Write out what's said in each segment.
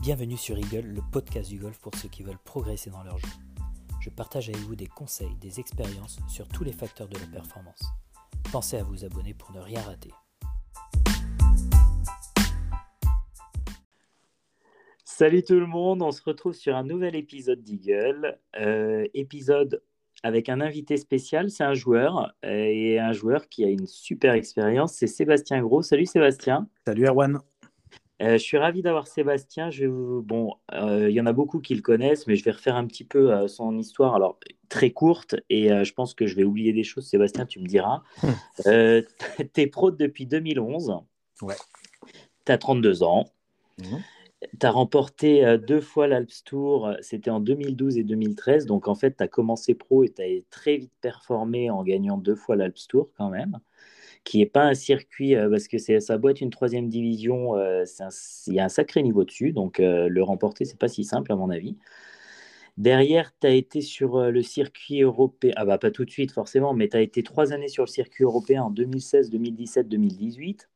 Bienvenue sur Eagle, le podcast du golf pour ceux qui veulent progresser dans leur jeu. Je partage avec vous des conseils, des expériences sur tous les facteurs de la performance. Pensez à vous abonner pour ne rien rater. Salut tout le monde, on se retrouve sur un nouvel épisode d'Eagle. Euh, épisode avec un invité spécial, c'est un joueur, euh, et un joueur qui a une super expérience, c'est Sébastien Gros. Salut Sébastien. Salut Erwan. Euh, je suis ravi d'avoir Sébastien. Je Bon, euh, il y en a beaucoup qui le connaissent, mais je vais refaire un petit peu euh, son histoire. Alors, très courte, et je pense que je vais oublier des choses. Sébastien, tu me diras. tu es pro depuis 2011. Ouais. Tu as 32 ans. Mmh. Tu as remporté deux fois l'Alps Tour, c'était en 2012 et 2013. Donc, en fait, tu as commencé pro et tu as très vite performé en gagnant deux fois l'Alps Tour quand même qui n'est pas un circuit, euh, parce que ça boîte une troisième division, euh, il y a un sacré niveau dessus, donc euh, le remporter, c'est pas si simple à mon avis. Derrière, tu as été sur le circuit européen, ah bah pas tout de suite forcément, mais tu as été trois années sur le circuit européen en 2016, 2017, 2018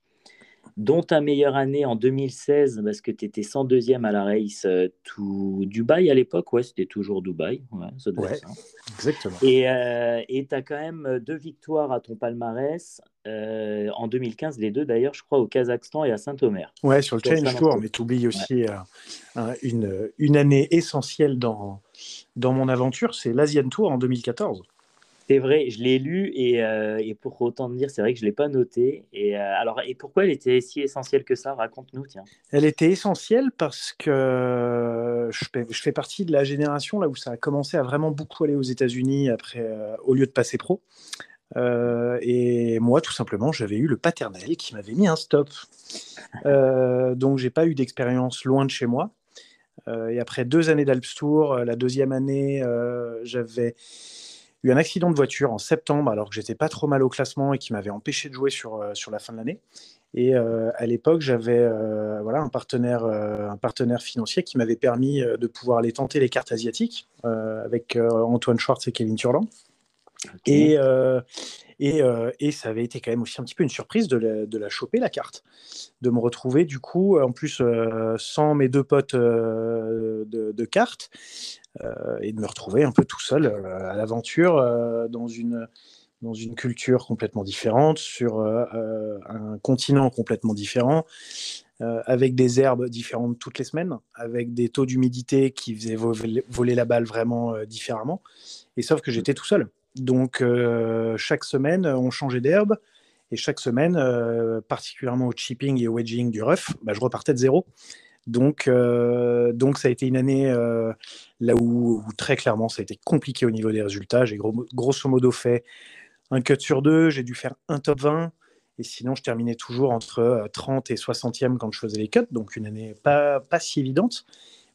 dont ta meilleure année en 2016, parce que tu étais 102e à la race euh, tout Dubaï à l'époque, ouais, c'était toujours Dubaï. Ouais, ça ouais exactement. Et euh, tu as quand même deux victoires à ton palmarès, euh, en 2015, les deux d'ailleurs, je crois, au Kazakhstan et à Saint-Omer. Ouais, sur le Challenge Tour, mais tu oublies aussi une, une année essentielle dans, dans mon aventure, c'est l'Asian Tour en 2014. C'est vrai, je l'ai lu et, euh, et, pour autant dire, c'est vrai que je ne l'ai pas noté. Et, euh, alors, et pourquoi elle était si essentielle que ça? Raconte-nous, tiens. Elle était essentielle parce que je fais, je fais, partie de la génération là où ça a commencé à vraiment beaucoup aller aux États-Unis après, euh, au lieu de passer pro. et moi, tout simplement, j'avais eu le paternel qui m'avait mis un stop. donc, j'ai pas eu d'expérience loin de chez moi. et après deux années d'Alps Tour, la deuxième année, j'avais eu un accident de voiture en septembre alors que j'étais pas trop mal au classement et qui m'avait empêché de jouer sur, euh, sur la fin de l'année. Et euh, à l'époque, j'avais euh, voilà, un, partenaire, un partenaire financier qui m'avait permis de pouvoir aller tenter les cartes asiatiques avec Antoine Schwartz et Kevin Turland. Et, et, et, ça avait été quand même aussi un petit peu une surprise de la, de la choper, la carte. De me retrouver, du coup, en plus, sans mes deux potes de, de cartes, euh, et de me retrouver un peu tout seul euh, à l'aventure euh, dans une dans une culture complètement différente, sur un continent complètement différent, avec des herbes différentes toutes les semaines, avec des taux d'humidité qui faisaient voler, la balle vraiment différemment. Et sauf que j'étais tout seul. Donc chaque semaine, on changeait d'herbe. Et chaque semaine, particulièrement au chipping et au wedging du rough, bah, je repartais de zéro. Donc, euh, donc ça a été une année euh, là où, très clairement ça a été compliqué au niveau des résultats. J'ai grosso modo fait un cut sur deux, j'ai dû faire un top 20. Et sinon, je terminais toujours entre 30 euh, et 60e quand je faisais les cuts. Donc, une année pas, pas si évidente.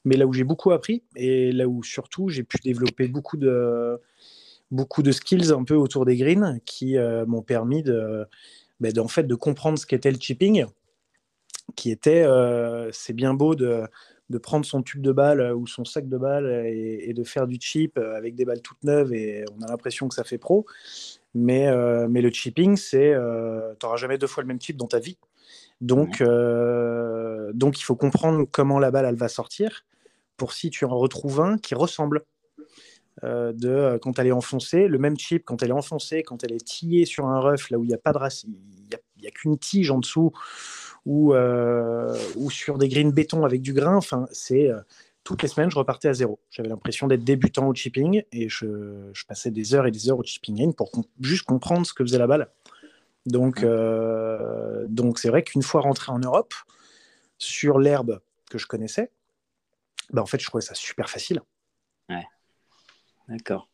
Mais là où j'ai beaucoup appris et là où surtout j'ai pu développer beaucoup de, beaucoup de skills un peu autour des greens qui m'ont permis de, ben, en fait, de comprendre ce qu'était le chipping qui était euh, c'est bien beau de, de, prendre son tube de balle euh, ou son sac de balle et, de faire du chip euh, avec des balles toutes neuves et on a l'impression que ça fait pro. Mais, mais le chipping, c'est tu n'auras jamais deux fois le même chip dans ta vie. Donc, donc il faut comprendre comment la balle elle va sortir pour si tu en retrouves un qui ressemble. De quand elle est enfoncée, le même chip quand elle est enfoncée, quand elle est tillée sur un rough là où il n'y a pas de racine, il n'y a, a qu'une tige en dessous ou, euh, ou sur des greens béton avec du grain. Enfin, c'est euh, toutes les semaines, je repartais à zéro. J'avais l'impression d'être débutant au chipping et je, je, passais des heures et des heures au chipping pour juste comprendre ce que faisait la balle. Donc, euh, donc c'est vrai qu'une fois rentré en Europe, sur l'herbe que je connaissais, bah en fait, je trouvais ça super facile. Ouais. D'accord.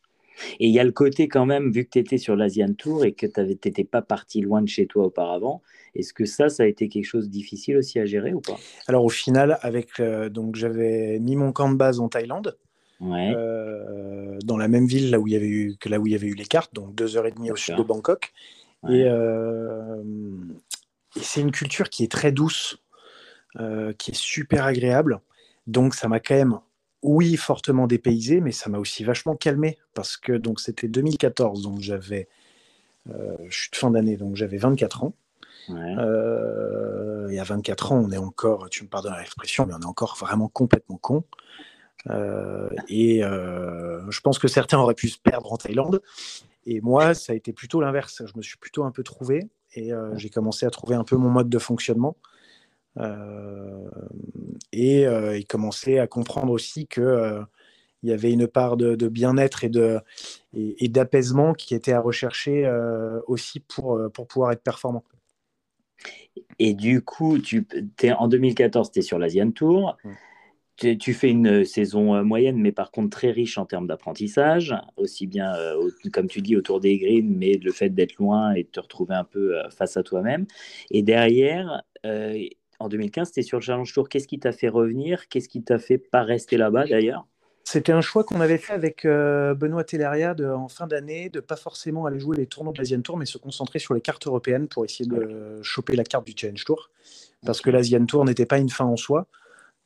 Et il y a le côté quand même, vu que tu étais sur l'Asian Tour et que tu n'étais pas parti loin de chez toi auparavant, est-ce que ça, ça a été quelque chose de difficile aussi à gérer ou pas? Alors au final, avec euh, donc j'avais mis mon camp de base en Thaïlande, euh, dans la même ville là où il y avait eu que là où il y avait eu les cartes, donc deux heures et demie au sud de Bangkok. Euh, et, c'est une culture qui est très douce, qui est super agréable. Donc ça m'a quand même oui, fortement dépaysé, mais ça m'a aussi vachement calmé parce que donc c'était 2014, donc j'avais, je suis de fin d'année, donc j'avais 24 ans. Euh, et à 24 ans, on est encore, tu me pardonnes l'expression, mais on est encore vraiment complètement con. Euh, et euh, je pense que certains auraient pu se perdre en Thaïlande. Et moi, ça a été plutôt l'inverse. Je me suis plutôt un peu trouvé et j'ai commencé à trouver un peu mon mode de fonctionnement. Et, et commencer à comprendre aussi que il y avait une part de, bien-être et, de, et, d'apaisement qui était à rechercher aussi pour, pour pouvoir être performant. Et du coup, tu, es, en 2014, tu es sur l'Asian Tour. Tu, fais une saison euh, moyenne, mais par contre très riche en termes d'apprentissage, aussi bien, euh, comme tu dis, autour des greens, mais le fait d'être loin et de te retrouver un peu euh, face à toi-même. Et derrière, en 2015, tu es sur le Challenge Tour. Qu'est-ce qui t'a fait revenir? Qu'est-ce qui t'a fait pas rester là-bas d'ailleurs? C'était un choix qu'on avait fait avec euh, Benoît Telleria en fin d'année, de pas forcément aller jouer les tournois de l'Asian Tour, mais se concentrer sur les cartes européennes pour essayer de choper la carte du Challenge Tour. Parce que l'Asian Tour n'était pas une fin en soi.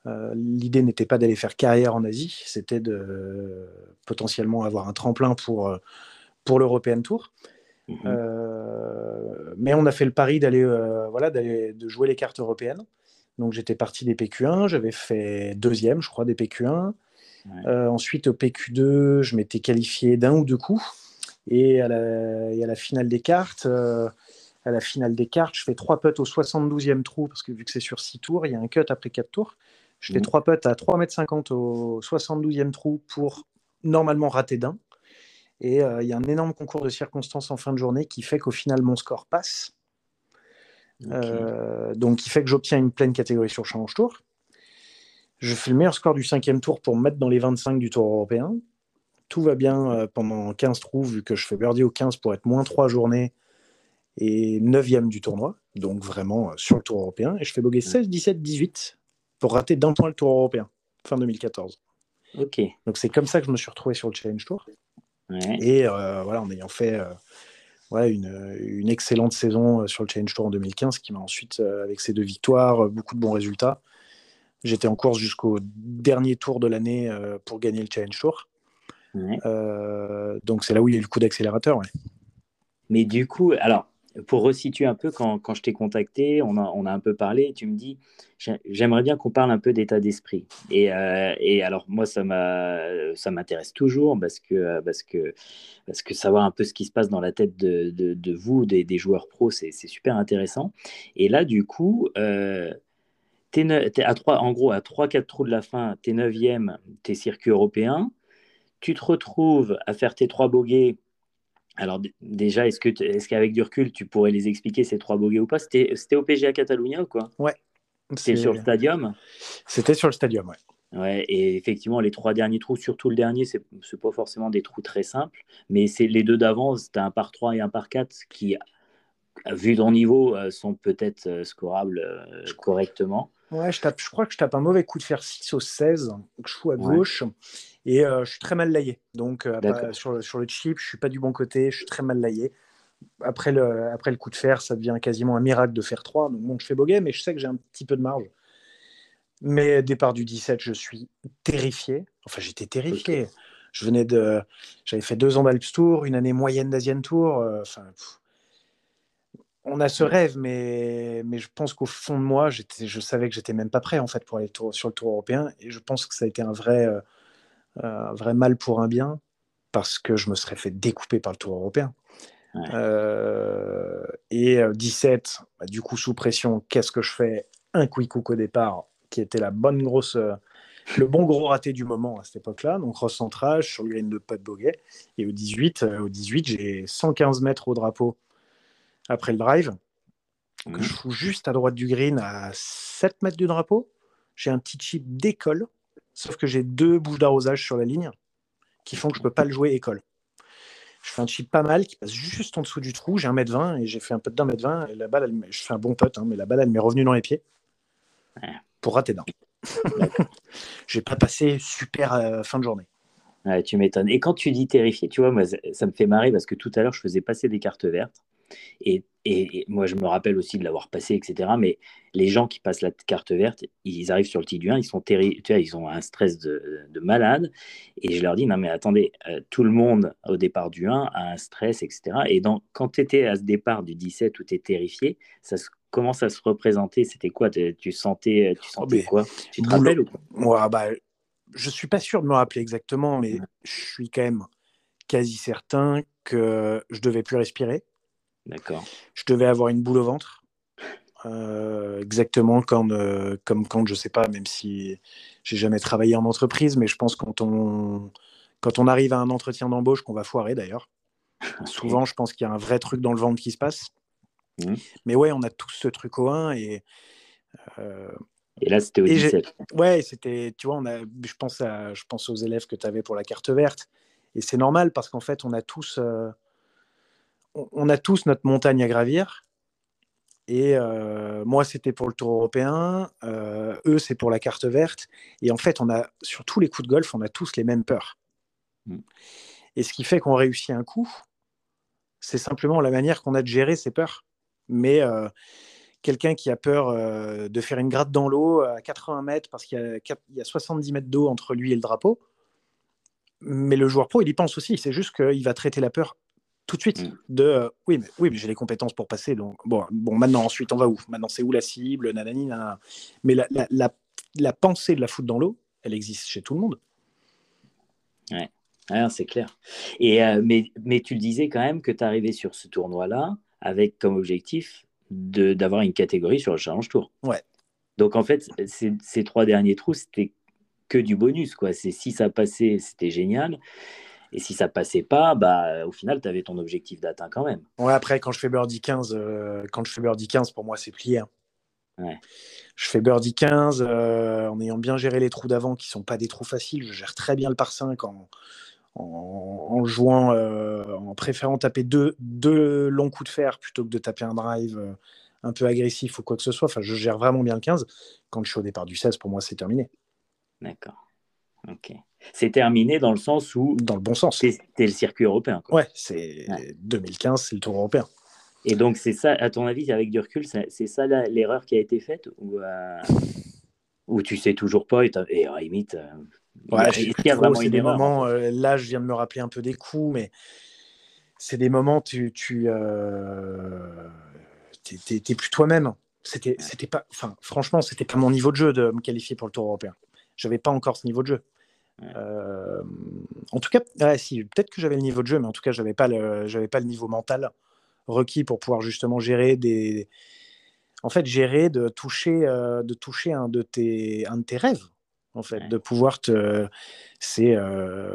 Euh, l'idée n'était pas d'aller faire carrière en Asie, c'était de potentiellement avoir un tremplin pour, euh, pour l'European Tour. Mhm. mais on a fait le pari d'aller voilà, de jouer les cartes européennes. Donc j'étais parti des PQ1, j'avais fait deuxième, je crois, des PQ1. Euh, ensuite, au PQ2, je m'étais qualifié d'un ou deux coups. Et à la, finale des cartes, euh, à la finale des cartes, je fais trois putts au 72e trou, parce que vu que c'est sur six tours, il y a un cut après quatre tours. Je fais mmh. trois putts à 3,50 m au 72e trou pour normalement rater d'un. Et euh, il y a un énorme concours de circonstances en fin de journée qui fait qu'au final, mon score passe. donc, qui fait que j'obtiens une pleine catégorie sur Challenge Tour. Je fais le meilleur score du cinquième tour pour me mettre dans les 25 du tour européen. Tout va bien euh, pendant 15 trous, vu que je fais birdie au 15 pour être moins 3 journées et 9e du tournoi. Donc vraiment euh, sur le tour européen. Et je fais bogey 16, 17, 18 pour rater d'un point le tour européen, fin 2014. Ok. Donc c'est comme ça que je me suis retrouvé sur le Challenge Tour. Et euh, voilà, en ayant fait une, une, excellente saison sur le Challenge Tour en 2015, qui m'a ensuite, avec ses deux victoires, beaucoup de bons résultats, J'étais en course jusqu'au dernier tour de l'année euh, pour gagner le Challenge Tour. Euh, donc c'est là où il y a eu le coup d'accélérateur. Mais du coup, alors, pour resituer un peu, quand, quand je t'ai contacté, on a, on a un peu parlé, tu me dis, j'aimerais bien qu'on parle un peu d'état d'esprit. Et, euh, et, alors, moi, ça m'intéresse toujours parce que, parce, que, parce que savoir un peu ce qui se passe dans la tête de, de, vous, des, joueurs pros, c'est super intéressant. Et là, du coup, es, à 3, en gros, à 3-4 trous de la fin, tu es 9e, tu circuit européen. Tu te retrouves à faire tes trois bogeys. Alors, déjà, est-ce que est qu'avec du recul, tu pourrais les expliquer ces trois bogeys ou pas? C'était au PGA Catalunya ou quoi? Ouais. C'était sur le stadium? C'était sur le stadium, ouais. Ouais, et effectivement, les trois derniers trous, surtout le dernier, c'est pas forcément des trous très simples, mais c'est les deux d'avant, c'était un par 3 et un par 4 qui, vu ton niveau, euh, sont peut-être euh, scorables euh, correctement. Ouais, je, tape, je crois que je tape un mauvais coup de fer 6 au 16, que je fous à gauche, et euh, je suis très mal laillé. Donc, euh, sur, le, sur le chip, je suis pas du bon côté, je suis très mal laillé. Après le, après le coup de fer, ça devient quasiment un miracle de faire 3. Donc, bon, je fais bogey, mais je sais que j'ai un petit peu de marge. Mais départ du 17, je suis terrifié. Enfin, j'étais terrifié. Je venais de. J'avais fait deux ans d'Alps Tour, une année moyenne d'Asian Tour. Euh, enfin, on a ce rêve, mais, mais je pense qu'au fond de moi, je savais que j'étais même pas prêt en fait pour aller sur le Tour européen, et je pense que ça a été un vrai, euh, euh, vrai mal pour un bien, parce que je me serais fait découper par le Tour européen. Euh, et 17, bah, du coup sous pression, qu'est-ce que je fais? Un quick hook au départ, qui était la bonne grosse, le bon gros raté du moment à cette époque-là. Donc recentrage sur le green de Pot Boguet. Et au 18, au 18, j'ai 115 mètres au drapeau après le drive, que mhm. je fous juste à droite du green à 7 mètres du drapeau. J'ai un petit chip d'école, sauf que j'ai deux bouches d'arrosage sur la ligne qui font que je ne peux pas le jouer école. Je fais un chip pas mal qui passe juste en dessous du trou. J'ai un mètre 20 et j'ai fait un peu d'un mètre 20. Et la balle, je fais un bon putt, hein, mais la balle, elle m'est revenue dans les pieds pour rater d'un. j'ai pas passé super euh, fin de journée. tu m'étonnes. Et quand tu dis terrifié, tu vois, moi, ça me fait marrer parce que tout à l'heure, je faisais passer des cartes vertes. Et, moi, je me rappelle aussi de l'avoir passé, etc. Mais les gens qui passent la carte verte, ils arrivent sur le T du 1, ils sont tu vois, ils ont un stress de, malade. Et je leur dis, non, mais attendez, euh, tout le monde au départ du 1 a un stress, etc. Et donc, quand tu étais à ce départ du 17 où tu es terrifié, ça se comment ça se représentait? C'était quoi? Tu sentais, tu oh, sentais quoi? Tu te rappelles ou Moi, bah, je suis pas sûr de me rappeler exactement, mais je suis quand même quasi certain que je devais plus respirer. D'accord. Je devais avoir une boule au ventre. Euh, exactement quand, euh, comme quand, je sais pas, même si j'ai jamais travaillé en entreprise, mais je pense quand on, quand on arrive à un entretien d'embauche, qu'on va foirer d'ailleurs. Souvent, je pense qu'il y a un vrai truc dans le ventre qui se passe. Mmh. Mais ouais, on a tous ce truc au 1 et. Euh, et là, c'était au 17. Ouais, c'était, tu vois, on a, je, pense à, je pense aux élèves que tu avais pour la carte verte. Et c'est normal parce qu'en fait, on a tous, on, a tous notre montagne à gravir. Et euh, moi, c'était pour le Tour européen. eux, c'est pour la carte verte. Et en fait, on a, sur tous les coups de golf, on a tous les mêmes peurs. Mmh. Et ce qui fait qu'on réussit un coup, c'est simplement la manière qu'on a de gérer ses peurs. Mais euh, quelqu'un qui a peur euh, de faire une gratte dans l'eau à 80 mètres parce qu'il y, a 70 mètres d'eau entre lui et le drapeau, mais le joueur pro, il y pense aussi. C'est juste qu'il va traiter la peur tout de suite. Mm. De euh, oui, mais, oui, mais j'ai les compétences pour passer. Donc, bon, bon, maintenant, ensuite, on va où? Maintenant, c'est où la cible? Nanani, nanana. Mais la, la, la, pensée de la foot dans l'eau, elle existe chez tout le monde. Ouais. c'est clair. Et, mais, mais tu le disais quand même que tu arrivais sur ce tournoi-là avec comme objectif d'avoir une catégorie sur le Challenge Tour. Ouais. Donc en fait, ces, trois derniers trous, c'était que du bonus. quoi. C'est Si ça passait, c'était génial. Et si ça passait pas, bah, au final, tu avais ton objectif d'atteint quand même. Ouais, après, quand je fais Birdie 15, euh, quand je fais Birdie 15, pour moi, c'est plié. Hein. Ouais. Je fais Birdie 15 euh, en ayant bien géré les trous d'avant qui sont pas des trous faciles. Je gère très bien le par 5 en, en, jouant, euh, en préférant taper deux, deux, longs coups de fer plutôt que de taper un drive un peu agressif ou quoi que ce soit. Enfin, je gère vraiment bien le 15. Quand je suis au départ du 16, pour moi, c'est terminé. D'accord. Ok. C'est terminé dans le sens où. Dans le bon sens. C'était le circuit européen. Ouais, c'est 2015, c'est le tour européen. Et donc, c'est ça, à ton avis, avec du recul, c'est ça l'erreur qui a été faite ou, euh, ou tu sais toujours pas et, et limite, Ouais, c'est des moments. Euh, là, je viens de me rappeler un peu des coups, mais c'est des moments tu tu euh, t'es plus toi-même. C'était c'était pas, enfin franchement, c'était pas mon niveau de jeu de me qualifier pour le Tour européen. J'avais pas encore ce niveau de jeu. Euh, en tout cas, si peut-être que j'avais le niveau de jeu, mais en tout cas, j'avais pas le j'avais pas le niveau mental requis pour pouvoir justement gérer des en fait gérer de toucher de toucher un de tes un de tes rêves en fait, de pouvoir te. C'est. Euh,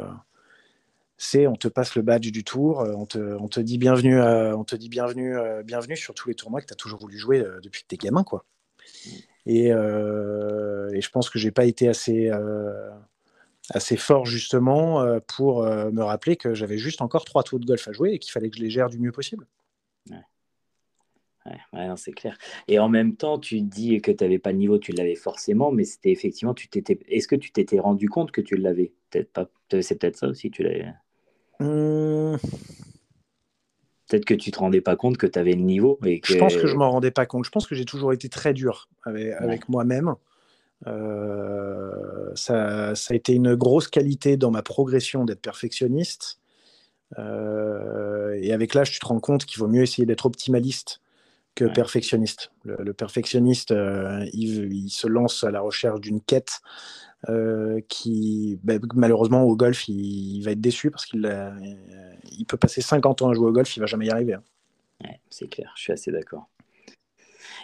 c'est on te passe le badge du tour, euh, on te, on te dit bienvenue, on te dit bienvenue, euh, bienvenue sur tous les tournois que tu as toujours voulu jouer depuis que tu es gamin. Quoi. Et, et, je pense que j'ai pas été assez, assez fort justement pour me rappeler que j'avais juste encore trois tours de golf à jouer et qu'il fallait que je les gère du mieux possible. Ouais, c'est clair. Et en même temps, tu dis que tu n'avais pas le niveau, tu l'avais forcément, mais c'était effectivement, tu t'étais. Est-ce que tu t'étais rendu compte que tu l'avais? Peut-être pas. C'est peut-être ça aussi, tu l'avais. Mmh. Peut-être que tu te rendais pas compte que tu avais le niveau. Et Je pense que je m'en rendais pas compte. Je pense que j'ai toujours été très dur avec, moi-même. Euh, ça, ça, a été une grosse qualité dans ma progression d'être perfectionniste. Euh, et avec l'âge, tu te rends compte qu'il vaut mieux essayer d'être optimaliste que perfectionniste. Le, perfectionniste, euh, il, se lance à la recherche d'une quête euh, qui, bah, malheureusement, au golf, il, va être déçu parce qu'il il peut passer 50 ans à jouer au golf, il va jamais y arriver. Hein. c'est clair, je suis assez d'accord.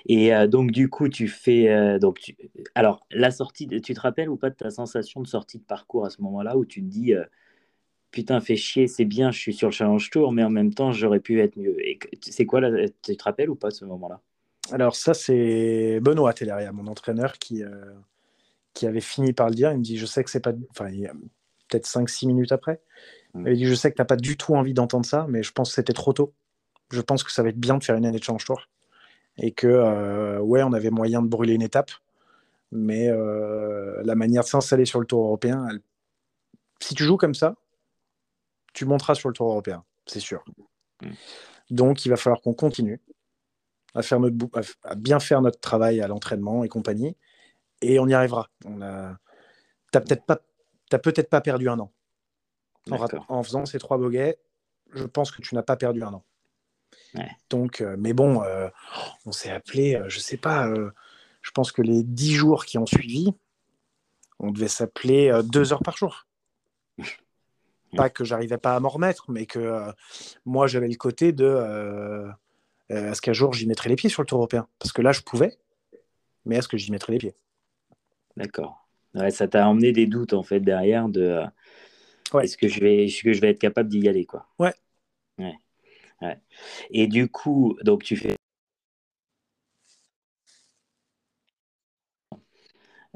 Et euh, donc, du coup, tu fais. donc Alors, la sortie, tu te rappelles ou pas de ta sensation de sortie de parcours à ce moment-là où tu te dis putain, fait chier, c'est bien, je suis sur le Challenge Tour, mais en même temps, j'aurais pu être mieux. Et c'est quoi, là, tu te rappelles ou pas ce moment-là? Alors, ça, c'est Benoît Telleria, mon entraîneur, qui, euh, qui avait fini par le dire. Il me dit Je sais que c'est pas. Enfin, peut-être 5-6 minutes après. Hmm. Il dit Je sais que tu n'as pas du tout envie d'entendre ça, mais je pense que c'était trop tôt. Je pense que ça va être bien de faire une année de Challenge Tour. Et que, euh, ouais, on avait moyen de brûler une étape. Mais euh, la manière de s'installer sur le Tour européen, si tu joues comme ça, tu monteras sur le tour européen, c'est sûr. Mm. Donc, il va falloir qu'on continue à, faire notre, à bien faire notre travail à l'entraînement et compagnie, et on y arrivera. On a, t'as peut-être pas, peut-être pas perdu un an en, en, faisant ces trois boguets. Je pense que tu n'as pas perdu un an. Donc, mais bon, on s'est appelé, je sais pas, je pense que les dix jours qui ont suivi, on devait s'appeler deux heures par jour. Pas que j'arrivais pas à m'en remettre, mais que moi j'avais le côté de est-ce qu'un jour j'y mettrais les pieds sur le tour européen? Parce que là je pouvais, mais est-ce que j'y mettrais les pieds? D'accord. ça t'a emmené des doutes en fait derrière de est-ce que je vais que je vais être capable d'y aller quoi? Ouais. ouais. Et du coup, donc tu fais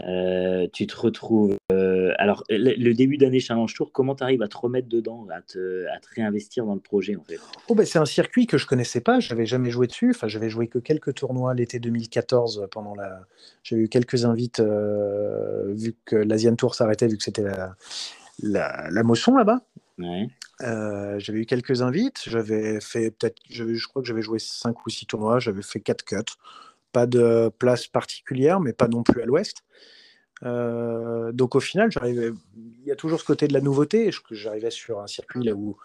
Euh, tu te retrouves. Euh, alors, le, début d'année Challenge Tour, comment tu arrives à te remettre dedans, à te, réinvestir dans le projet en fait? Oh ben, C'est un circuit que je connaissais pas, j'avais jamais joué dessus. Enfin, j'avais joué que quelques tournois l'été 2014 pendant la. J'ai eu quelques invites euh, vu que l'Asian Tour s'arrêtait, vu que c'était la, la, la, motion là-bas. Ouais. j'avais eu quelques invites, j'avais fait peut-être, je crois que j'avais joué 5 ou 6 tournois, j'avais fait 4 cuts pas de place particulière, mais pas non plus à l'ouest. Euh, donc au final, il y a toujours ce côté de la nouveauté. J'arrivais sur un circuit là où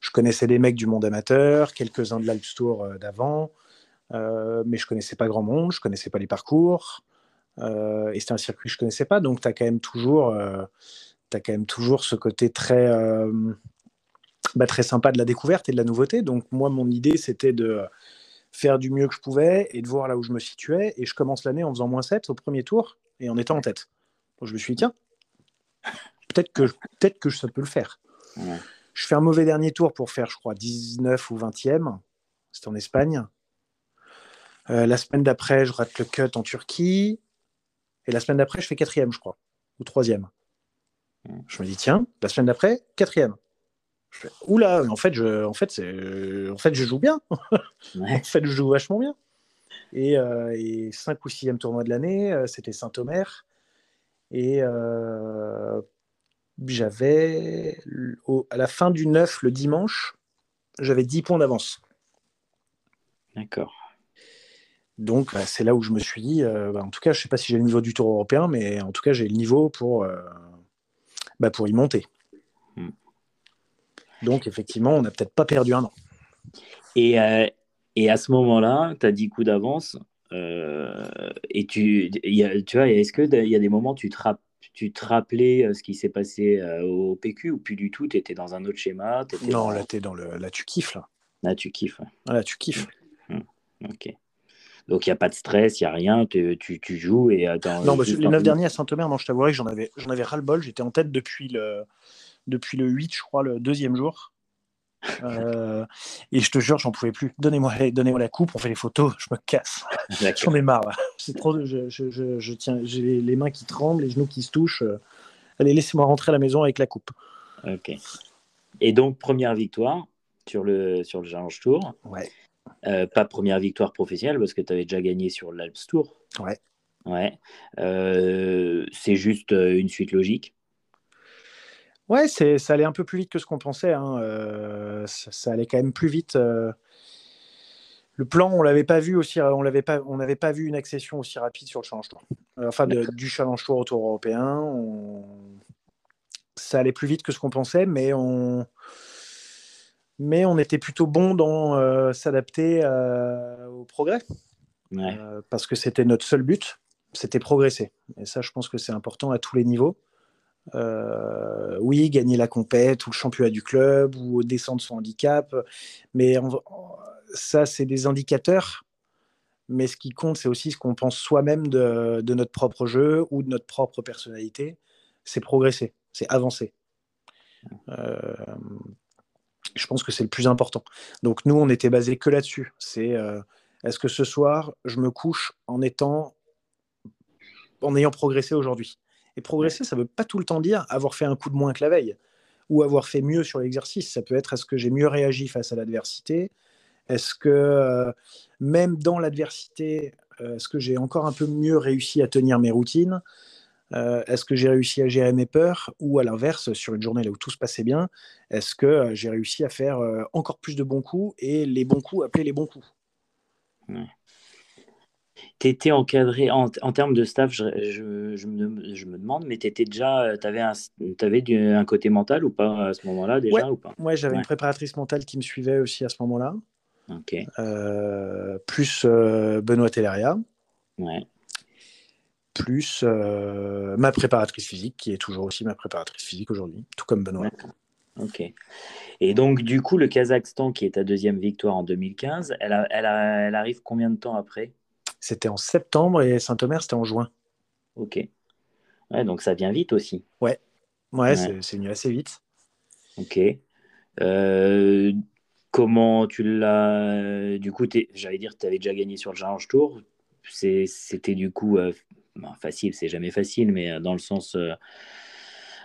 je connaissais des mecs du monde amateur, quelques-uns de l'Alps Tour euh, d'avant, euh, mais je connaissais pas grand monde, je connaissais pas les parcours, et c'était un circuit que je connaissais pas. Donc tu as quand même toujours, as quand même toujours ce côté très, bah, très sympa de la découverte et de la nouveauté. Donc moi, mon idée, c'était de faire du mieux que je pouvais et de voir là où je me situais. Et je commence l'année en faisant moins 7 au premier tour et en étant en tête. je me suis dit, tiens, peut-être que, peut que ça peut le faire. Je fais un mauvais dernier tour pour faire, je crois, 19 ou 20e. C'était en Espagne. Euh, la semaine d'après, je rate le cut en Turquie. Et la semaine d'après, je fais quatrième, je crois, ou troisième. Je me dis, tiens, la semaine d'après, quatrième. Je Oula, en fait, je, en, fait, en fait, je joue bien. en fait, je joue vachement bien. Et, euh, et 5 ou 6e tournoi de l'année, euh, c'était Saint-Omer. Et euh, j'avais, à la fin du 9, le dimanche, j'avais 10 points d'avance. D'accord. Donc, bah, c'est là où je me suis dit, bah, en tout cas, je ne sais pas si j'ai le niveau du tour européen, mais en tout cas, j'ai le niveau pour, bah, pour y monter. Donc, effectivement, on n'a peut-être pas perdu un an. Et, euh, et à ce moment-là, tu as 10 coups d'avance. Euh, et tu, tu vois, est-ce qu'il y a des moments où tu te, tu te rappelais euh, ce qui s'est passé au PQ ou plus du tout Tu étais dans un autre schéma Non, là, es dans le... là, tu kiffes. Là, là tu kiffes. Là, tu kiffes. Hum, ok. Donc il n'y a pas de stress, il n'y a rien, tu, tu, tu joues et Non, bah, les 9 derniers à Saint-Omer, non, je t'avouerai que j'en avais, j'en avais ras-le-bol. J'étais en tête depuis le, depuis le 8, je crois, le deuxième jour. Euh, et je te jure, j'en pouvais plus. Donnez-moi donnez la coupe, on fait les photos, je me casse. J'en ai marre. C'est trop. Je, je, je, tiens, j'ai les mains qui tremblent, les genoux qui se touchent. Allez, laissez-moi rentrer à la maison avec la coupe. Ok. Et donc première victoire sur le sur le Challenge Tour. Ouais. Euh, pas première victoire professionnelle parce que tu avais déjà gagné sur l'Alps Tour. Ouais. Ouais. Euh, c'est juste une suite logique. Ouais, c'est, ça allait un peu plus vite que ce qu'on pensait. Hein. Euh, ça, allait quand même plus vite. Euh. Le plan, on l'avait pas vu aussi. On l'avait pas, on n'avait pas vu une accession aussi rapide sur le Challenge Tour. Euh, enfin, du Challenge Tour au Tour européen. Ça allait plus vite que ce qu'on pensait, mais on, mais on était plutôt bon dans s'adapter au progrès. parce que c'était notre seul but, c'était progresser. Et ça, je pense que c'est important à tous les niveaux. Euh, oui, gagner la compète ou le championnat du club ou descendre son handicap. Mais ça, c'est des indicateurs. Mais ce qui compte, c'est aussi ce qu'on pense soi-même de, notre propre jeu ou de notre propre personnalité. C'est progresser, c'est avancer. Euh, je pense que c'est le plus important. Donc nous, on était basé que là-dessus. C'est euh, est-ce que ce soir, je me couche en étant, en ayant progressé aujourd'hui? Et progresser, ça ne veut pas tout le temps dire avoir fait un coup de moins que la veille ou avoir fait mieux sur l'exercice. Ça peut être est-ce que j'ai mieux réagi face à l'adversité? Est-ce que euh, même dans l'adversité, euh, est-ce que j'ai encore un peu mieux réussi à tenir mes routines? Euh, Est-ce que j'ai réussi à gérer mes peurs Ou à l'inverse, sur une journée là où tout se passait bien, est-ce que j'ai réussi à faire encore plus de bons coups et les bons coups appeler les bons coups? Tu étais encadré en, en, termes de staff, je, je, je, me, je me, demande, mais tu étais déjà, tu avais, un, avais du, un côté mental ou pas à ce moment-là déjà ouais, ou pas? Ouais j'avais une préparatrice mentale qui me suivait aussi à ce moment-là. plus Benoît Telleria. Ouais plus euh, ma préparatrice physique, qui est toujours aussi ma préparatrice physique aujourd'hui, tout comme Benoît. Ok. Et donc, du coup, le Kazakhstan, qui est ta deuxième victoire en 2015, elle, elle, elle arrive combien de temps après? C'était en septembre et Saint-Omer, c'était en juin. Ok. Ouais, donc ça vient vite aussi. Ouais, ouais, c'est venu assez vite. Ok. Euh, comment tu l'as. Du coup, j'allais dire, tu avais déjà gagné sur le Challenge Tour. C'était du coup euh, facile, c'est jamais facile, mais euh, dans le sens, euh,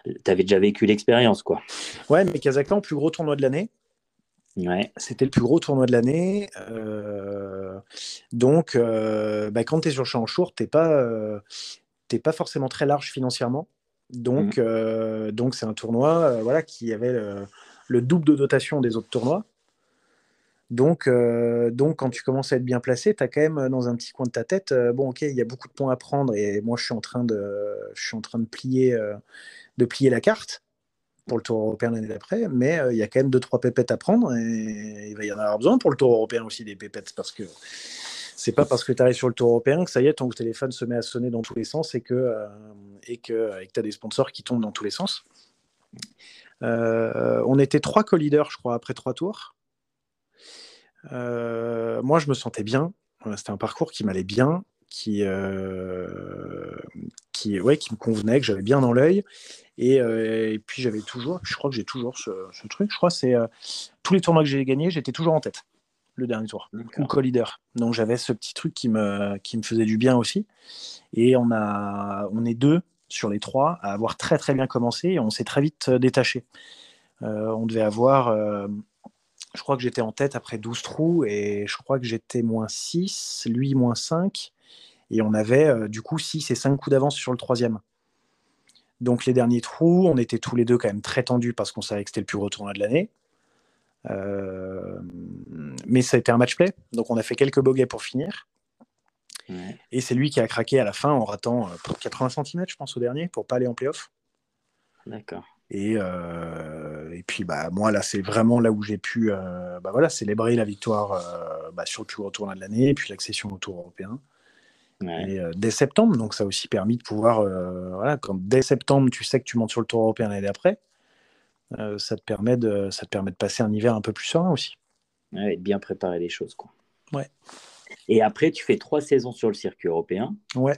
tu avais déjà vécu l'expérience, quoi. Ouais, mais Kazakhstan, plus gros tournoi de l'année. Ouais. C'était le plus gros tournoi de l'année. Euh, donc, bah, quand tu es sur champ Tour, tu n'es pas, pas forcément très large financièrement. Donc, mmh. donc c'est un tournoi voilà, qui avait le, double de dotation des autres tournois. Donc, euh, donc, quand tu commences à être bien placé, tu as quand même euh, dans un petit coin de ta tête, euh, bon, ok, il y a beaucoup de points à prendre et moi, je suis en train de, je suis en train de plier, de plier la carte pour le Tour européen l'année d'après, mais il y a quand même deux trois pépettes à prendre et il va y en avoir besoin pour le Tour européen aussi des pépettes parce que c'est pas parce que tu arrives sur le Tour européen que ça y est, ton téléphone se met à sonner dans tous les sens et que et que, tu as des sponsors qui tombent dans tous les sens. on était trois co-leaders, je crois, après trois tours. Euh, moi, je me sentais bien. C'était un parcours qui m'allait bien, qui, euh, qui, ouais, qui me convenait, que j'avais bien dans l'œil. Et, euh, puis j'avais toujours, je crois que j'ai toujours ce, truc. Je crois c'est tous les tournois que j'ai gagnés, j'étais toujours en tête le dernier tour ou co-leader. Donc j'avais ce petit truc qui me, qui me faisait du bien aussi. Et on, a, on est deux sur les trois à avoir très très bien commencé et on s'est très vite détaché. on devait avoir je crois que j'étais en tête après 12 trous et je crois que j'étais moins 6, lui moins 5. Et on avait euh, du coup 6 et 5 coups d'avance sur le troisième. Donc les derniers trous, on était tous les deux quand même très tendus parce qu'on savait que c'était le plus gros tournoi de l'année. Euh, mais ça a été un match play, donc on a fait quelques bogeys pour finir. Et c'est lui qui a craqué à la fin en ratant 80 euh, cm, je pense, au dernier, pour pas aller en playoff. D'accord. Et, euh, et puis bah, moi, là, c'est vraiment là où j'ai pu euh, bah, voilà, célébrer la victoire euh, bah, sur le plus gros tournoi de l'année et puis l'accession au Tour européen. Et, dès septembre, donc ça a aussi permis de pouvoir, voilà, quand dès septembre, tu sais que tu montes sur le Tour européen l'année d'après, ça, te permet de, ça te permet de passer un hiver un peu plus serein aussi. Ouais, et de bien préparer les choses. Quoi. Ouais. Et après, tu fais trois saisons sur le circuit européen. Ouais.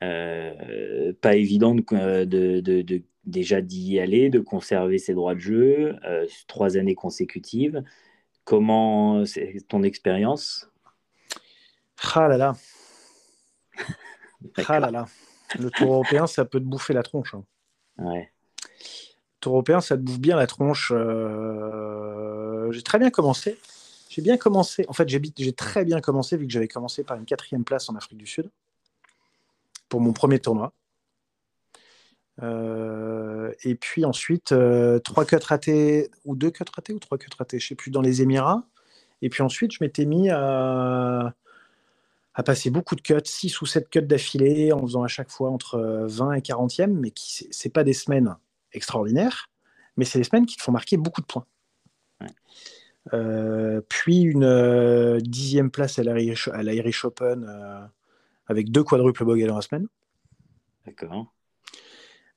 pas évident de, de, de, déjà d'y aller, de conserver ses droits de jeu, euh, trois années consécutives. Comment c'est ton expérience? Ah là là. ah là là. Le tour européen, ça peut te bouffer la tronche. Hein. Ouais. Le tour européen, ça te bouffe bien la tronche. Euh, j'ai très bien commencé. J'ai bien commencé. En fait, j'ai très bien commencé vu que j'avais commencé par une quatrième place en Afrique du Sud pour mon premier tournoi. Euh, et puis ensuite, euh, trois cuts ratés, ou deux cuts ratés, ou trois cuts ratés, je sais plus, dans les Émirats. Et puis ensuite, je m'étais mis à, à, passer beaucoup de cuts, 6 ou 7 cuts d'affilée, en faisant à chaque fois entre 20 et 40e, mais qui c'est pas des semaines extraordinaires, mais c'est des semaines qui te font marquer beaucoup de points. Euh, puis une dixième place à l'Irish Open avec deux quadruples bogey dans la semaine. D'accord.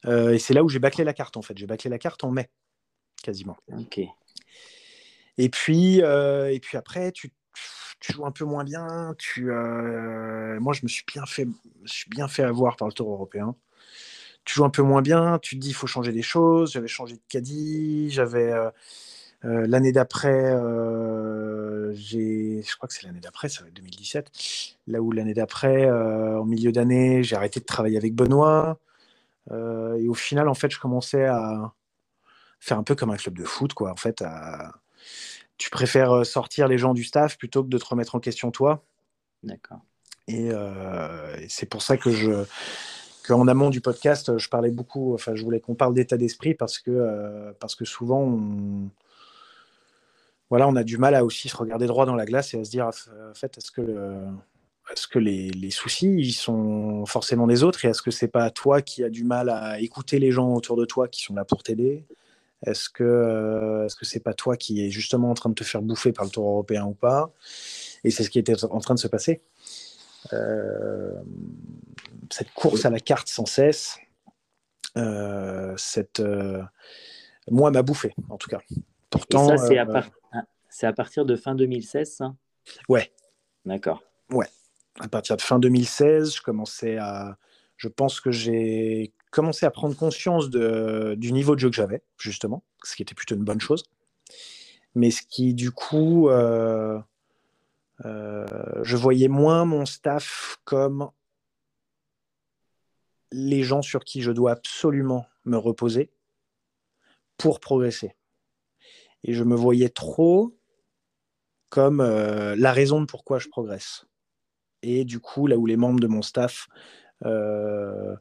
Euh, et c'est là où j'ai bâclé la carte, en fait. J'ai bâclé la carte en mai, quasiment. Ok. Et puis, euh, et puis après, tu, tu, joues un peu moins bien. Tu, euh, moi, je me suis bien fait, je suis bien fait avoir par le Tour européen. Tu joues un peu moins bien. Tu te dis, il faut changer des choses. J'avais changé de caddie. J'avais l'année d'après, je crois que c'est l'année d'après, ça va être 2017. Là où l'année d'après, en milieu d'année, j'ai arrêté de travailler avec Benoît. Euh, et au final, en fait, je commençais à faire un peu comme un club de foot, quoi. En fait, tu préfères euh, sortir les gens du staff plutôt que de te remettre en question toi. D'accord. Et, euh, c'est pour ça que je qu'en amont du podcast, je parlais beaucoup, enfin, je voulais qu'on parle d'état d'esprit parce que, parce que souvent, on, voilà, on a du mal à aussi se regarder droit dans la glace et à se dire, en fait, est-ce que est-ce que les, soucis ils sont forcément des autres et est-ce que c'est pas toi qui as du mal à écouter les gens autour de toi qui sont là pour t'aider? Est-ce que est-ce que c'est pas toi qui est justement en train de te faire bouffer par le Tour européen ou pas? Et c'est ce qui était en train de se passer. cette course à la carte sans cesse, cette moi m'a bouffé en tout cas. Pourtant, c'est à, à, partir de fin 2016, ça? Ouais. D'accord. Ouais. À partir de fin 2016, je commençais à. Je pense que j'ai commencé à prendre conscience du niveau de jeu que j'avais, justement, ce qui était plutôt une bonne chose. Mais ce qui, du coup, euh, euh, je voyais moins mon staff comme les gens sur qui je dois absolument me reposer pour progresser. Et je me voyais trop comme euh, la raison de pourquoi je progresse. Et du coup, là où les membres de mon staff, euh,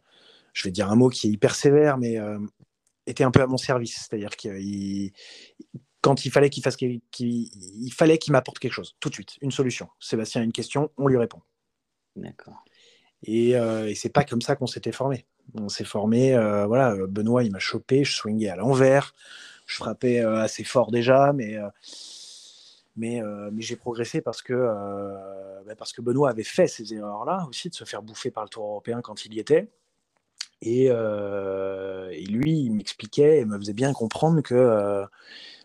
je vais dire un mot qui est hyper sévère, mais euh, étaient un peu à mon service. C'est-à-dire qu'il quand il fallait qu'il fasse qu'il fallait qu'il m'apporte quelque chose tout de suite, une solution. Sébastien a une question, on lui répond. D'accord. Et, et c'est pas comme ça qu'on s'était formé. On s'est formé, voilà, Benoît il m'a chopé, je swingais à l'envers, je frappais assez fort déjà, mais mais, euh, mais j'ai progressé parce que, euh, bah, parce que Benoît avait fait ces erreurs-là aussi, de se faire bouffer par le Tour européen quand il y était. Et, euh, lui, il m'expliquait et me faisait bien comprendre que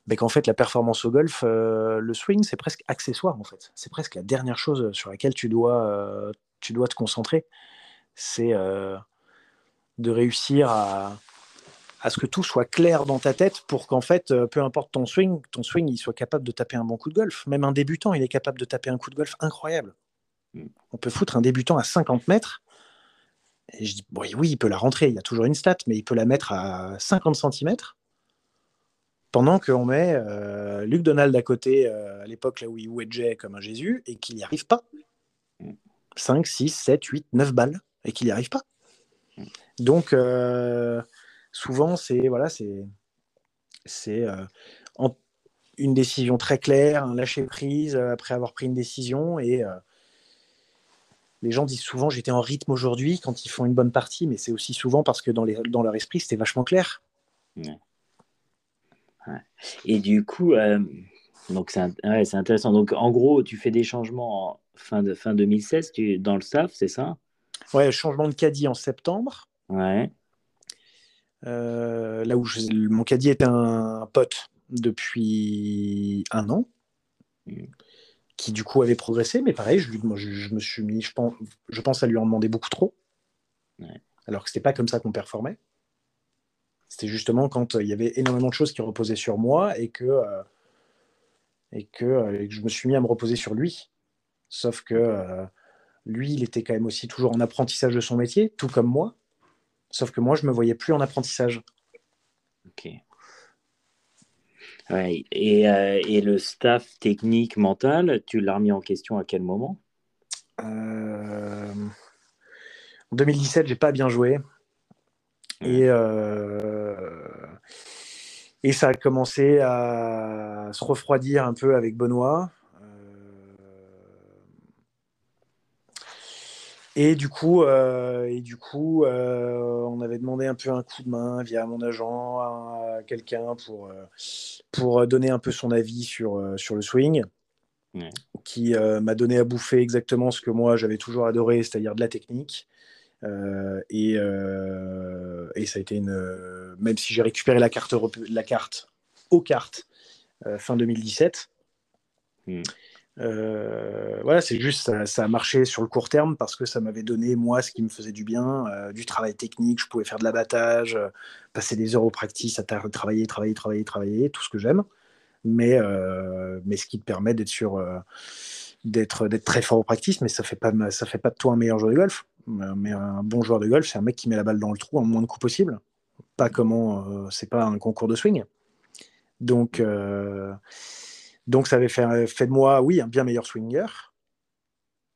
bah, qu'en fait, la performance au golf, le swing, c'est presque accessoire, en fait. C'est presque la dernière chose sur laquelle tu dois, tu dois te concentrer. C'est de réussir à, à ce que tout soit clair dans ta tête pour qu'en fait, euh, peu importe ton swing, ton swing, il soit capable de taper un bon coup de golf. Même un débutant, il est capable de taper un coup de golf incroyable. Mm. On peut foutre un débutant à 50 mètres. Et je dis, oui, oui, il peut la rentrer, il y a toujours une stat, mais il peut la mettre à 50 cm. Pendant qu'on met euh, Luc Donald à côté, euh, à l'époque là où il wedgeait comme un Jésus, et qu'il n'y arrive pas. 5, 6, 7, 8, 9 balles, et qu'il n'y arrive pas. Mm. Donc, souvent, c'est voilà, c'est c'est euh, une décision très claire, un lâcher prise euh, après avoir pris une décision et euh, les gens disent souvent j'étais en rythme aujourd'hui quand ils font une bonne partie, mais c'est aussi souvent parce que dans, les, dans leur esprit c'était vachement clair. Et du coup, donc c'est intéressant. Donc en gros, tu fais des changements en fin, de, fin 2016 tu, dans le staff, c'est ça? Ouais, changement de caddie en septembre. Ouais. Euh, là où mon caddie était un pote depuis un an, qui du coup avait progressé, mais pareil, je, je, me suis mis, je pense, je pense à lui en demander beaucoup trop, alors que c'était pas comme ça qu'on performait. C'était justement quand euh, il y avait énormément de choses qui reposaient sur moi et que, euh, et, que je me suis mis à me reposer sur lui. Sauf que lui, il était quand même aussi toujours en apprentissage de son métier, tout comme moi. Sauf que moi, je me voyais plus en apprentissage. Ok. Ouais, et, euh, et, le staff technique mental, tu l'as remis en question à quel moment? Euh... En 2017, j'ai pas bien joué. Et, euh... et ça a commencé à se refroidir un peu avec Benoît. Et du coup, euh, et du coup euh, on avait demandé un peu un coup de main via mon agent à quelqu'un pour, euh, pour donner un peu son avis sur, sur le swing, qui m'a donné à bouffer exactement ce que moi j'avais toujours adoré, c'est-à-dire de la technique. Et, et, ça a été une. Même si j'ai récupéré la carte, la carte aux cartes fin 2017. Euh, voilà, c'est juste, ça, a marché sur le court terme parce que ça m'avait donné, moi, ce qui me faisait du bien, euh, du travail technique, je pouvais faire de l'abattage, euh, passer des heures au practice à travailler, travailler, travailler, travailler, tout ce que j'aime. Mais, mais ce qui te permet d'être sur, d'être, d'être très fort au practice, mais ça fait pas, ça fait pas de toi un meilleur joueur de golf. Mais un bon joueur de golf, c'est un mec qui met la balle dans le trou en moins de coups possible. Pas comment, c'est pas un concours de swing. Donc, donc ça avait fait, de moi, oui, un bien meilleur swinger,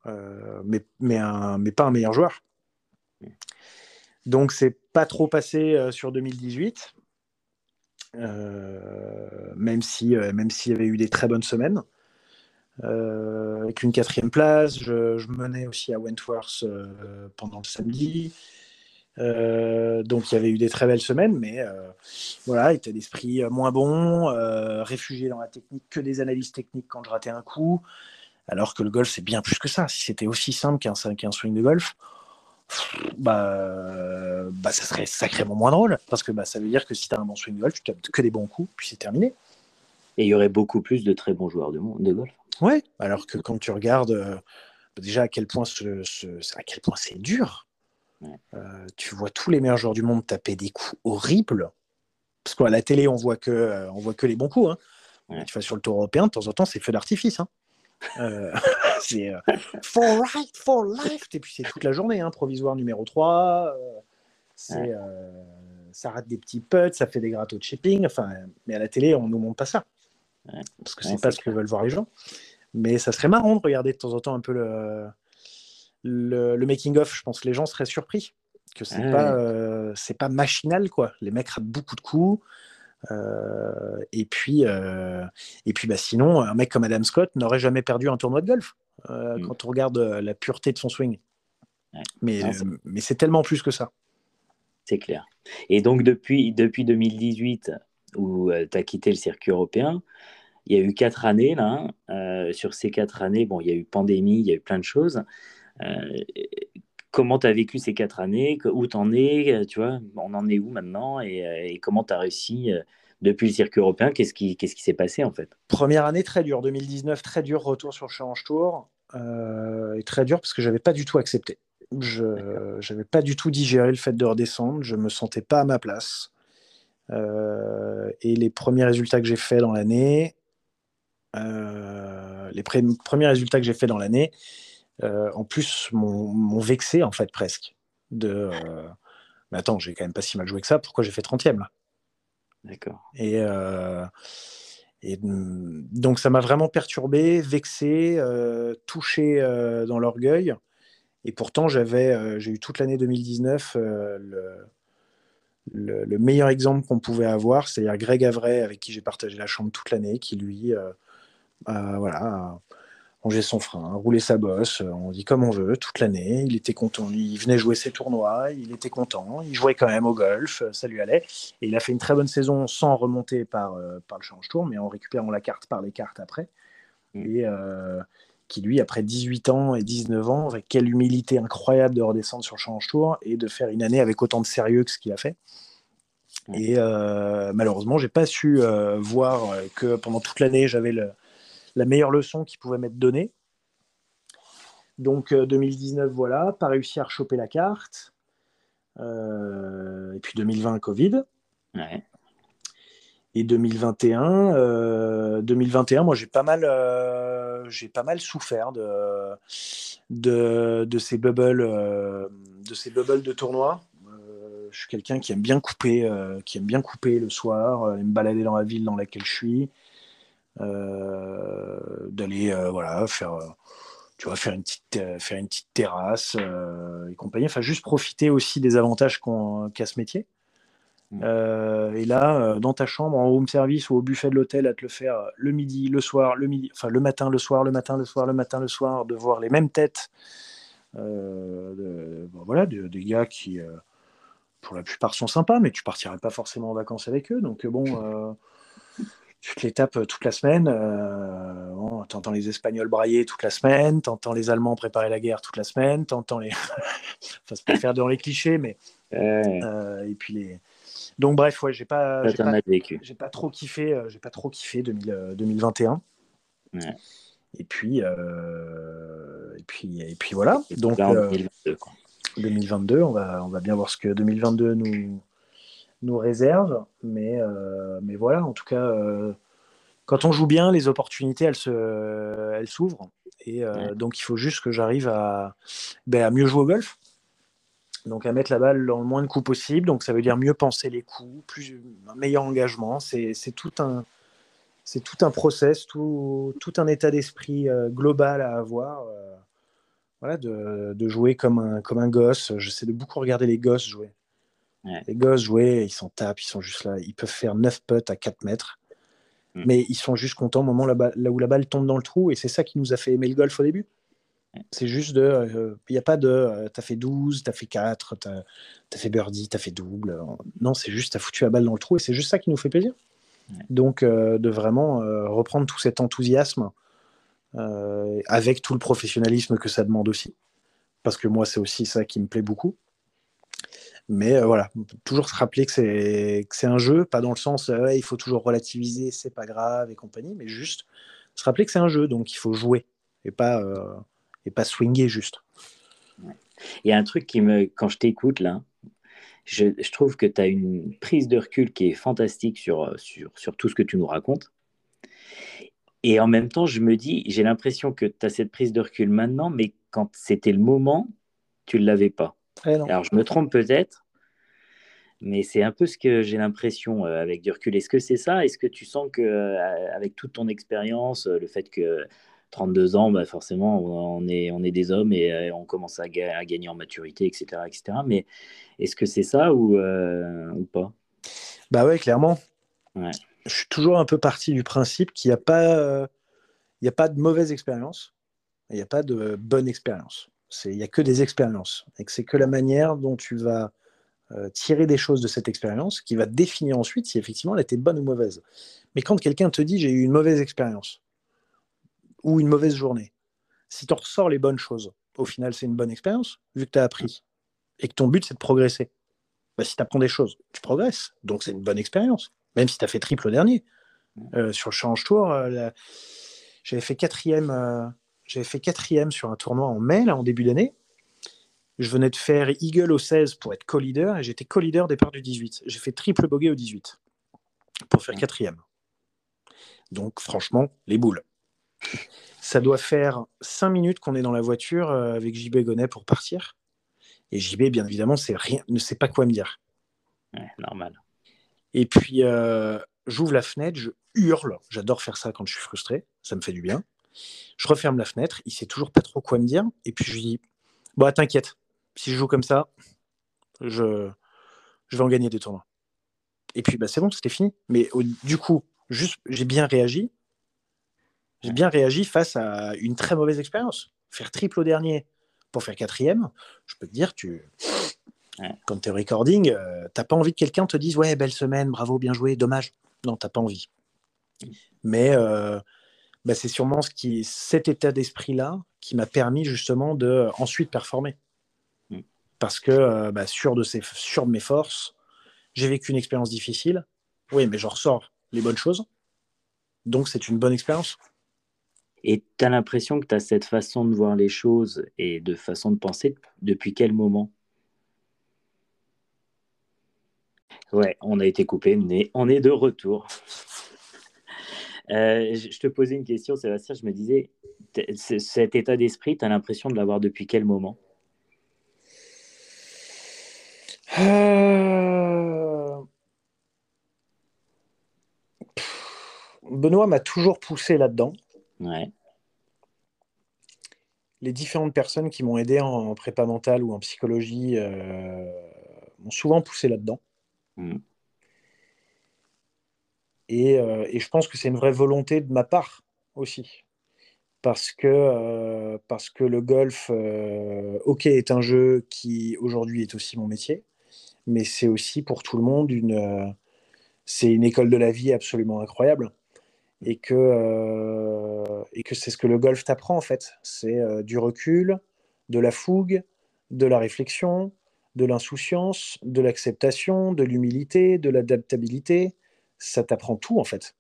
euh, mais, pas un meilleur joueur. Donc c'est pas trop passé euh, sur 2018, euh, même si même s'il y avait eu des très bonnes semaines. avec une quatrième place, je, menais aussi à Wentworth pendant le samedi. Donc il y avait eu des très belles semaines, mais voilà, état d'esprit moins bon, réfugié dans la technique, que des analyses techniques quand je ratais un coup, alors que le golf c'est bien plus que ça. Si c'était aussi simple qu'un swing de golf, bah, bah ça serait sacrément moins drôle, parce que bah, ça veut dire que si tu as un bon swing de golf, tu tapes que des bons coups, puis c'est terminé. Et il y aurait beaucoup plus de très bons joueurs de, de golf. Ouais, alors que quand tu regardes déjà à quel point ce, à quel point c'est dur. Euh, tu vois tous les meilleurs joueurs du monde taper des coups horribles. Parce qu'à la télé, on voit que, euh, on voit que les bons coups. Hein. Tu vas sur le tour européen, de temps en temps, c'est feu d'artifice. Hein. Euh, c'est for right, for life. Et puis c'est toute la journée, hein, provisoire numéro 3. c'est, ça rate des petits putts, ça fait des grattos de shipping. Enfin, mais à la télé, on ne nous montre pas ça. Parce que c'est pas ce que veulent voir les gens. Mais ça serait marrant de regarder de temps en temps un peu le, le, making-of. Je pense que les gens seraient surpris que c'est pas, euh, c'est pas machinal. quoi. Les mecs ratent beaucoup de coups. Euh, et puis, euh, et puis bah, sinon, un mec comme Adam Scott n'aurait jamais perdu un tournoi de golf mm. quand on regarde la pureté de son swing. Mais, mais c'est tellement plus que ça. C'est clair. Et donc, depuis, depuis 2018, où tu as quitté le circuit européen, il y a eu quatre années là. Euh, sur ces quatre années, bon, il y a eu pandémie, il y a eu plein de choses. Euh, comment tu as vécu ces quatre années? Où tu en es Tu vois, on en est où maintenant? Et, euh, comment tu as réussi depuis le circuit européen? Qu'est-ce qui s'est qui passé en fait? Première année très dure, 2019 très dur, retour sur le Challenge Tour. et très dur parce que j'avais pas du tout accepté. Je n'avais pas du tout digéré le fait de redescendre. Je me sentais pas à ma place. et les premiers résultats que j'ai faits dans l'année, euh, les premiers résultats que j'ai fait dans l'année, euh, en plus, m'ont vexé en fait presque. De, euh, mais attends, j'ai quand même pas si mal joué que ça. Pourquoi j'ai fait 30e là? D'accord. Et, et, donc ça m'a vraiment perturbé, vexé, touché dans l'orgueil. Et pourtant, j'avais, j'ai eu toute l'année 2019 le, le, meilleur exemple qu'on pouvait avoir, c'est-à-dire Greg Avray, avec qui j'ai partagé la chambre toute l'année, qui lui voilà, ranger son frein, rouler sa bosse, on dit comme on veut, toute l'année. Il était content, il venait jouer ses tournois, il était content, il jouait quand même au golf, ça lui allait. Et il a fait une très bonne saison sans remonter par, euh, par le change tour, mais en récupérant la carte par les cartes après. Mm. Et euh, qui lui, après 18 ans et 19 ans, avec quelle humilité incroyable de redescendre sur le change tour et de faire une année avec autant de sérieux que ce qu'il a fait. Mm. Et euh, malheureusement, j'ai pas su voir que pendant toute l'année, j'avais le, la meilleure leçon qu'il pouvait m'être donnée. Donc 2019, euh, voilà, pas réussi à rechoper la carte. Euh, et puis 2020, Covid. Et 2021, 2021, euh, moi j'ai pas mal, j'ai pas mal souffert de, de, ces bubbles, de ces bubbles de tournoi. je suis quelqu'un qui aime bien couper, qui aime bien couper le soir, me balader dans la ville dans laquelle je suis. Euh, d'aller euh, voilà faire euh, tu vois, faire une petite, faire une petite terrasse et compagnie. Enfin, juste profiter aussi des avantages qu'a ce métier. Mm. et là, dans ta chambre, en home service ou au buffet de l'hôtel, à te le faire le midi, le soir, le midi, enfin le matin, le soir, le matin, le soir, le matin, le soir, de voir les mêmes têtes, de, voilà, des gars qui, pour la plupart, sont sympas, mais tu partirais pas forcément en vacances avec eux. Donc bon, tu te les tapes euh, toute la semaine. Euh, tu entends les Espagnols brailler toute la semaine, tu entends les Allemands préparer la guerre toute la semaine, tu entends les. enfin, c'est pas faire dans les clichés, mais. Euh, et puis les. Donc, bref, ouais, j'ai pas, j'ai pas, j'ai pas trop kiffé, j'ai pas trop kiffé 2021. Et puis, et puis, et puis voilà. Donc, 2022, 2022, on va, on va bien voir ce que 2022 nous, nous réserve. Mais, euh, mais voilà, en tout cas, euh, quand on joue bien, les opportunités, elles, se, elles s'ouvrent. Et euh, donc, il faut juste que j'arrive à, ben, à mieux jouer au golf. Donc, à mettre la balle dans le moins de coups possible. Donc, ça veut dire mieux penser les coups, plus, un meilleur engagement. C'est, tout un. C'est tout un process, tout, tout un état d'esprit global à avoir. voilà, de, de, jouer comme un, comme un gosse. J'essaie de beaucoup regarder les gosses jouer. Les gosses jouer, ils s'en tapent, ils sont juste là. Ils peuvent faire 9 putts à 4 mètres. Mm. Mais ils sont juste contents au moment là, où la balle tombe dans le trou. Et c'est ça qui nous a fait aimer le golf au début. C'est juste de. Il n'y a pas de. tu as fait 12, tu as fait 4, tu as, fait birdie, tu as fait double. Non, c'est juste, tu as foutu la balle dans le trou et c'est juste ça qui nous fait plaisir. Donc, de vraiment reprendre tout cet enthousiasme avec tout le professionnalisme que ça demande aussi. Parce que moi, c'est aussi ça qui me plaît beaucoup. Mais euh, voilà, toujours se rappeler que c'est un jeu, pas dans le sens euh, il faut toujours relativiser, c'est pas grave et compagnie, mais juste se rappeler que c'est un jeu, donc il faut jouer et pas, euh, et pas swinger juste. Il y a un truc qui me, quand je t'écoute là, je, je, trouve que tu as une prise de recul qui est fantastique sur, sur, sur tout ce que tu nous racontes. Et en même temps, je me dis, j'ai l'impression que tu as cette prise de recul maintenant, mais quand c'était le moment, tu ne l'avais pas. Alors, je me trompe peut-être, mais c'est un peu ce que j'ai l'impression euh, avec du recul. Est-ce que c'est ça? Est-ce que tu sens que euh, avec toute ton expérience, euh, le fait que 32 ans, bah forcément, on est, on est des hommes et on commence à, gagner en maturité, etc. etc. Mais est-ce que c'est ça ou, ou pas? Bah ouais, clairement. Je suis toujours un peu parti du principe qu'il n'y a, pas, il a pas de mauvaise expérience, il n'y a pas de bonne expérience. Il n'y a que des expériences. Et c'est que la manière dont tu vas euh, tirer des choses de cette expérience qui va définir ensuite si effectivement elle était bonne ou mauvaise. Mais quand quelqu'un te dit j'ai eu une mauvaise expérience ou une mauvaise journée, si tu ressors les bonnes choses, au final c'est une bonne expérience vu que tu as appris et que ton but c'est de progresser. Bah, si tu apprends des choses, tu progresses. Donc c'est une bonne expérience. Même si tu as fait triple dernier. Euh, sur le Change Tour, euh, j'avais fait quatrième j'avais fait quatrième sur un tournoi en mai, là, en début d'année. Je venais de faire Eagle au 16 pour être co-leader et j'étais co-leader départ du 18. J'ai fait triple bogey au 18 pour faire quatrième. Donc, franchement, les boules. Ça doit faire cinq minutes qu'on est dans la voiture euh, avec JB Gonnet pour partir. Et JB, bien évidemment, rien, ne sait pas quoi me dire. normal. Et puis, euh, j'ouvre la fenêtre, je hurle. J'adore faire ça quand je suis frustré. Ça me fait du bien. Je referme la fenêtre, il sait toujours pas trop quoi me dire, et puis je lui dis Bon, t'inquiète, si je joue comme ça, je, je vais en gagner des tournois. Et puis bah, c'est bon, c'était fini. Mais du coup, juste, j'ai bien réagi. J'ai bien réagi face à une très mauvaise expérience. Faire triple au dernier pour faire quatrième, je peux te dire, tu, quand tu es recording, euh, t'as pas envie que quelqu'un te dise ouais belle semaine, bravo, bien joué, dommage. Non, t'as pas envie. Mais euh, bah, c'est sûrement ce qui, cet état d'esprit-là qui m'a permis justement de euh, ensuite performer. Mm. Parce que euh, bah, sûr, de ses, sûr de mes forces, j'ai vécu une expérience difficile. Oui, mais je ressors les bonnes choses. Donc c'est une bonne expérience. Et tu as l'impression que tu as cette façon de voir les choses et de façon de penser depuis quel moment? Ouais, on a été coupé, mais on est de retour. Euh, je te posais une question, Sébastien. Je me disais, cet état d'esprit, tu as l'impression de l'avoir depuis quel moment? Euh, Benoît m'a toujours poussé là-dedans. Les différentes personnes qui m'ont aidé en prépa mentale ou en psychologie euh, m'ont souvent poussé là-dedans. Mmh. Euh, et, je pense que c'est une vraie volonté de ma part aussi. Parce que, euh, parce que le golf, euh, ok, est un jeu qui aujourd'hui est aussi mon métier, mais c'est aussi pour tout le monde une, c'est une école de la vie absolument incroyable. Et que, et que c'est ce que le golf t'apprend en fait. C'est du recul, de la fougue, de la réflexion, de l'insouciance, de l'acceptation, de l'humilité, de l'adaptabilité, ça t'apprend tout en fait.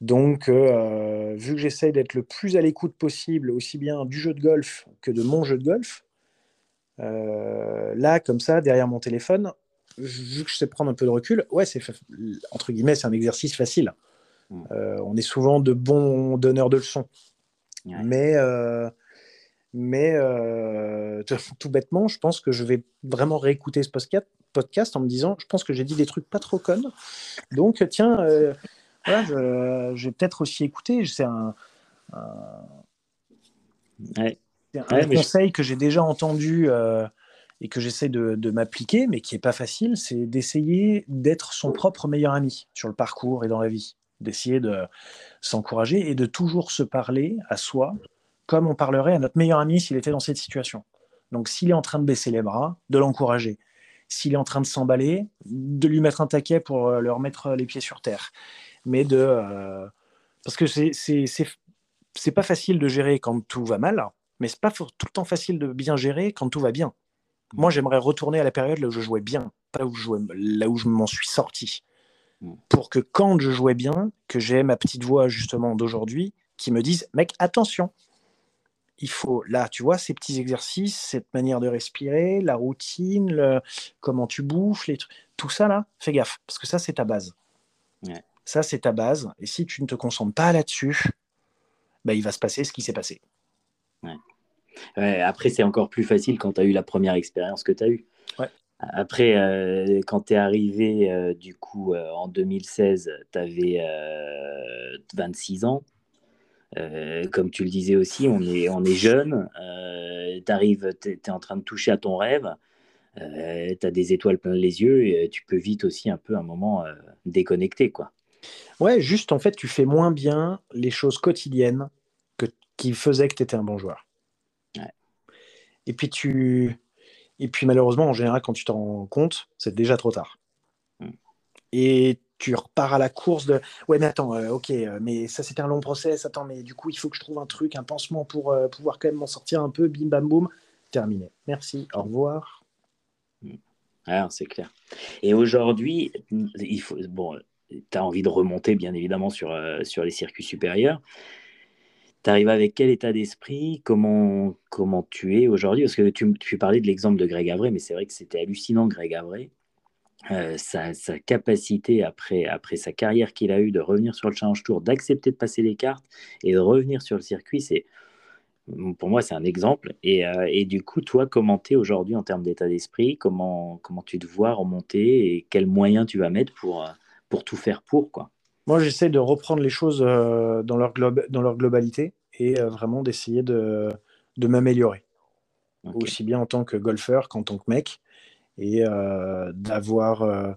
Donc, euh, vu que j'essaye d'être le plus à l'écoute possible, aussi bien du jeu de golf que de mon jeu de golf, euh, là, comme ça, derrière mon téléphone, vu que je sais prendre un peu de recul, ouais, c'est entre guillemets, c'est un exercice facile. Hmm. Euh, on est souvent de bons donneurs de leçons. Mais, mais tout bêtement, je pense que je vais vraiment réécouter ce podcast en me disant, je pense que j'ai dit des trucs pas trop connes. Donc, tiens, euh, je, vais peut-être aussi écouter. C'est un, conseil que j'ai déjà entendu euh, et que j'essaie de, m'appliquer, mais qui est pas facile, c'est d'essayer d'être son propre meilleur ami sur le parcours et dans la vie. D'essayer de s'encourager et de toujours se parler à soi comme on parlerait à notre meilleur ami s'il était dans cette situation. Donc s'il est en train de baisser les bras, de l'encourager. S'il est en train de s'emballer, de lui mettre un taquet pour euh, leur mettre les pieds sur terre. Mais de... Euh, parce que c'est pas facile de gérer quand tout va mal, mais c'est pas tout le temps facile de bien gérer quand tout va bien. Moi, j'aimerais retourner à la période là où je jouais bien, pas où je jouais, là où je m'en suis sorti. Mm. Pour que quand je jouais bien, que j'ai ma petite voix justement d'aujourd'hui qui me dise, mec, attention, il faut, là, tu vois, ces petits exercices, cette manière de respirer, la routine, comment tu bouffes, les tout ça là, fais gaffe, parce que ça, c'est ta base. Ça, c'est ta base. Et si tu ne te concentres pas là-dessus, bah, il va se passer ce qui s'est passé. après, c'est encore plus facile quand tu as eu la première expérience que tu as eue. Après, euh, quand tu es arrivé, euh, du coup, euh, en 2016, tu avais 26 ans. Comme tu le disais aussi, on est, on est jeune. tu arrives, tu es, en train de toucher à ton rêve. tu as des étoiles plein les yeux et tu peux vite aussi un peu, un moment, déconnecter. quoi. Ouais, juste en fait, tu fais moins bien les choses quotidiennes que, qui faisaient que tu étais un bon joueur. Et puis tu. Et puis malheureusement, en général, quand tu t'en rends compte, c'est déjà trop tard. Mm. Et tu repars à la course de ouais mais attends euh, ok euh, mais ça c'était un long process attends mais du coup il faut que je trouve un truc un pansement pour euh, pouvoir quand même m'en sortir un peu bim bam boum. Terminé. Merci. Au revoir. Mm. alors c'est clair. Et aujourd'hui il faut bon tu as envie de remonter, bien évidemment, sur, sur les circuits supérieurs. Tu arrives avec quel état d'esprit? Comment, comment tu es aujourd'hui? Parce que tu, tu parlais de l'exemple de Greg Avray, mais c'est vrai que c'était hallucinant, Greg Avray. Euh, sa, sa, capacité, après, après sa carrière qu'il a eue, de revenir sur le Challenge Tour, d'accepter de passer les cartes et de revenir sur le circuit, c'est pour moi, c'est un exemple. Et, euh, et, du coup, toi, comment aujourd'hui en termes d'état d'esprit? Comment, comment tu te vois remonter et quels moyens tu vas mettre pour, pour tout faire pour. Quoi? Moi, j'essaie de reprendre les choses euh, dans, leur globe, dans leur globalité et euh, vraiment d'essayer de, de m'améliorer. Aussi bien en tant que golfeur qu'en tant que mec. Et euh, d'avoir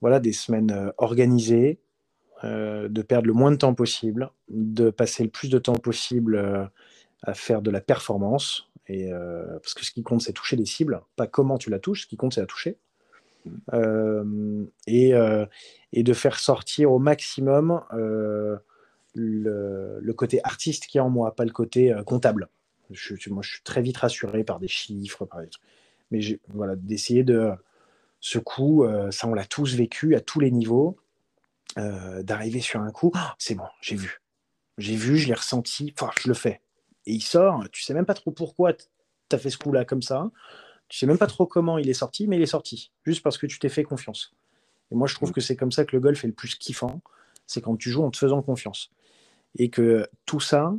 voilà, des semaines organisées, de perdre le moins de temps possible, de passer le plus de temps possible à faire de la performance. Et, parce que ce qui compte, c'est toucher des cibles, pas comment tu la touches, ce qui compte, c'est la toucher. Euh, et, euh, et, de faire sortir au maximum euh, le, côté artiste qui est en moi, pas le côté comptable. Je, moi, je suis très vite rassuré par des chiffres, par des trucs. Mais voilà, d'essayer de. Ce coup, ça, on l'a tous vécu à tous les niveaux. d'arriver sur un coup, oh, c'est bon, j'ai vu. J'ai vu, je l'ai ressenti, enfin, je le fais. Et il sort, tu sais même pas trop pourquoi tu as fait ce coup-là comme ça. Tu sais même pas trop comment il est sorti, mais il est sorti, juste parce que tu t'es fait confiance. Et moi, je trouve mm. que c'est comme ça que le golf est le plus kiffant, c'est quand tu joues en te faisant confiance. Et que tout ça,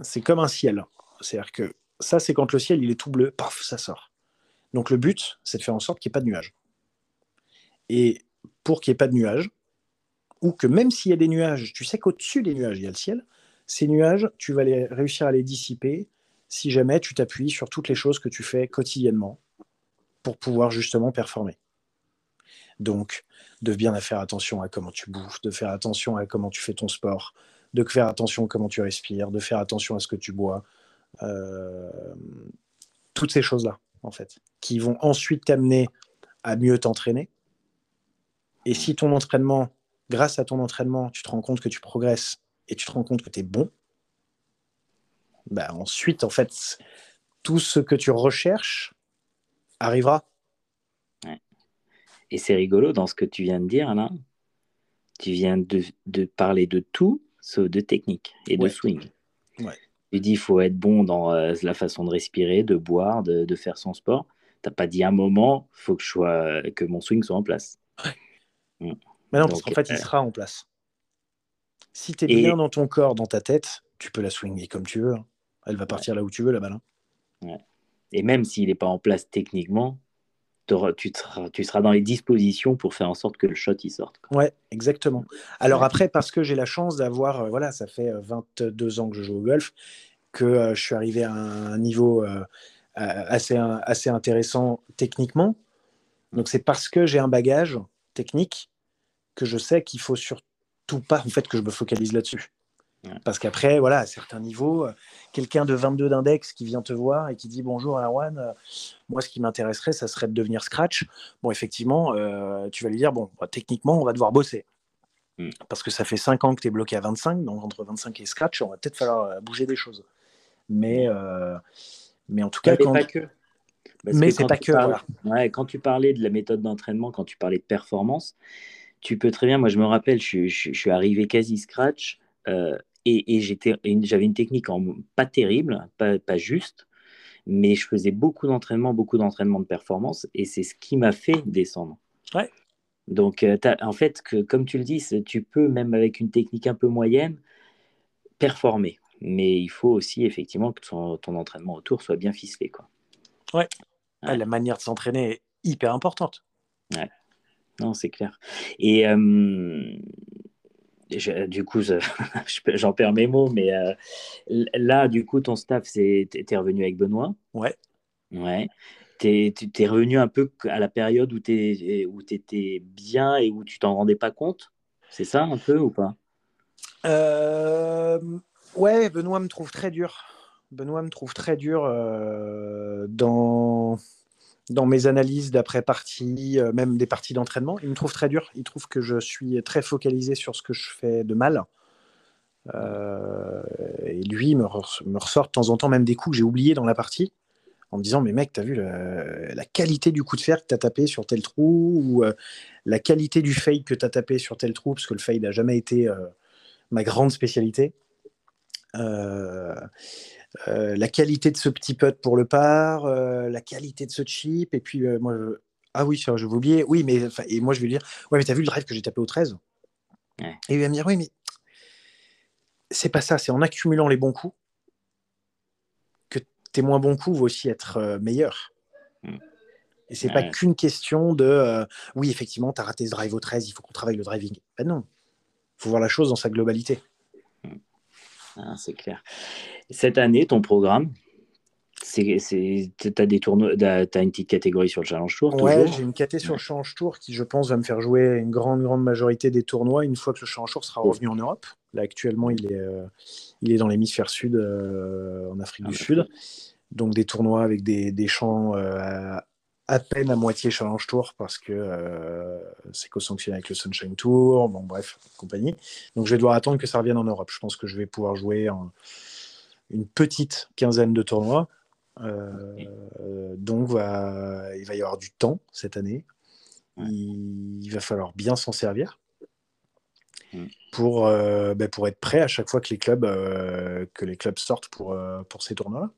c'est comme un ciel. C'est-à-dire que ça, c'est quand le ciel il est tout bleu, paf, ça sort. Donc le but, c'est de faire en sorte qu'il n'y ait pas de nuages. Et pour qu'il n'y ait pas de nuages, ou que même s'il y a des nuages, tu sais qu'au-dessus des nuages, il y a le ciel, ces nuages, tu vas réussir à les dissiper si jamais tu t'appuies sur toutes les choses que tu fais quotidiennement pour pouvoir justement performer. Donc, de bien faire attention à comment tu bouffes, de faire attention à comment tu fais ton sport, de faire attention à comment tu respires, de faire attention à ce que tu bois. Euh, toutes ces choses-là, en fait, qui vont ensuite t'amener à mieux t'entraîner. Et si ton entraînement, grâce à ton entraînement, tu te rends compte que tu progresses et tu te rends compte que tu es bon, bah, ensuite, en fait, tout ce que tu recherches arrivera. Et c'est rigolo dans ce que tu viens de dire, là. Tu viens de, de parler de tout, sauf de technique et de swing. Tu dis il faut être bon dans euh, la façon de respirer, de boire, de, de faire son sport. Tu n'as pas dit un moment, il faut que, je sois, que mon swing soit en place. Mm. Mais non, parce qu'en fait, il euh, sera en place. Si tu es bien dans ton corps, dans ta tête, tu peux la swinger comme tu veux. Hein. Elle va partir là où tu veux, la balle. Hein. Et même s'il n'est pas en place techniquement, tu seras, tu seras dans les dispositions pour faire en sorte que le shot y sorte. Ouais, exactement. Alors après, parce que j'ai la chance d'avoir, euh, voilà, ça fait 22 euh, ans que je joue au golf, que euh, je suis arrivé à un niveau assez, assez intéressant techniquement. Donc c'est parce que j'ai un bagage technique que je sais qu'il faut surtout pas en fait que je me focalise là-dessus. Parce qu'après, voilà, à certains niveaux, euh, quelqu'un de 22 d'index qui vient te voir et qui dit bonjour Erwan, euh, moi ce qui m'intéresserait, ça serait de devenir scratch. Bon, effectivement, euh, tu vas lui dire bon, bah, techniquement, on va devoir bosser. Mm. Parce que ça fait 5 ans que tu es bloqué à 25, donc entre 25 et scratch, on va peut-être falloir bouger des choses. Mais, mais en tout cas, quand... pas que. mais c'est pas que. ouais, quand tu parlais de la méthode d'entraînement, quand tu parlais de performance, tu peux très bien. Moi, je me rappelle, je, je suis arrivé quasi scratch. Euh, et, j'avais une technique en, pas terrible, pas, juste, mais je faisais beaucoup d'entraînement, beaucoup d'entraînement de performance, et c'est ce qui m'a fait descendre. Ouais. Donc, euh, en fait, que, comme tu le dis, tu peux, même avec une technique un peu moyenne, performer. Mais il faut aussi, effectivement, que ton, entraînement autour soit bien ficelé. Quoi. Ouais. la manière de s'entraîner est hyper importante. Ouais. Non, c'est clair. Et euh, du coup, j'en perds mes mots, mais euh, là, du coup, ton staff, c'est, t'es revenu avec Benoît? Ouais. Ouais. T'es, es revenu un peu à la période où tu où étais bien et où tu t'en rendais pas compte? C'est ça un peu ou pas? Euh, Ouais, Benoît me trouve très dur. Benoît me trouve très dur euh, dans dans mes analyses d'après partie, euh, même des parties d'entraînement. Il me trouve très dur. Il trouve que je suis très focalisé sur ce que je fais de mal. Euh, et lui me, ressort de temps en temps même des coups que j'ai oubliés dans la partie en me disant mais mec t'as vu la, qualité du coup de fer que t'as tapé sur tel trou ou euh, la qualité du fade que t'as tapé sur tel trou parce que le fade n'a jamais été ma grande spécialité euh, la qualité de ce petit putt pour le par, euh, la qualité de ce chip, et puis euh, moi, ah oui, je vais oublier, oui, mais et moi je vais lui dire, ouais, mais t'as vu le drive que j'ai tapé au 13 Et il va me dire, oui, mais c'est pas ça, c'est en accumulant les bons coups que tes moins bons coups vont aussi être meilleurs. Mm. Et c'est pas qu'une question de oui, effectivement, tu as raté ce drive au 13, il faut qu'on travaille le driving. Ben non, il faut voir la chose dans sa globalité. Ah, c'est clair. Cette année, ton programme, tu as des tournois, as une petite catégorie sur le Challenge Tour Ouais, j'ai une catégorie sur le Challenge Tour qui, je pense, va me faire jouer une grande, grande majorité des tournois une fois que le Challenge Tour sera revenu en Europe. Là, actuellement, il est, euh, il est dans l'hémisphère sud, euh, en Afrique du Sud. Donc, des tournois avec des, des champs euh, à peine à moitié Challenge Tour parce que c'est co-sanctionné avec le Sunshine Tour. Bon, bref, compagnie. Donc, je vais devoir attendre que ça revienne en Europe. Je pense que je vais pouvoir jouer en une petite quinzaine de tournois. Euh, donc, va, il va y avoir du temps cette année. Il, va falloir bien s'en servir pour, euh, ben, pour être prêt à chaque fois que les clubs, euh, que les clubs sortent pour, pour ces tournois-là.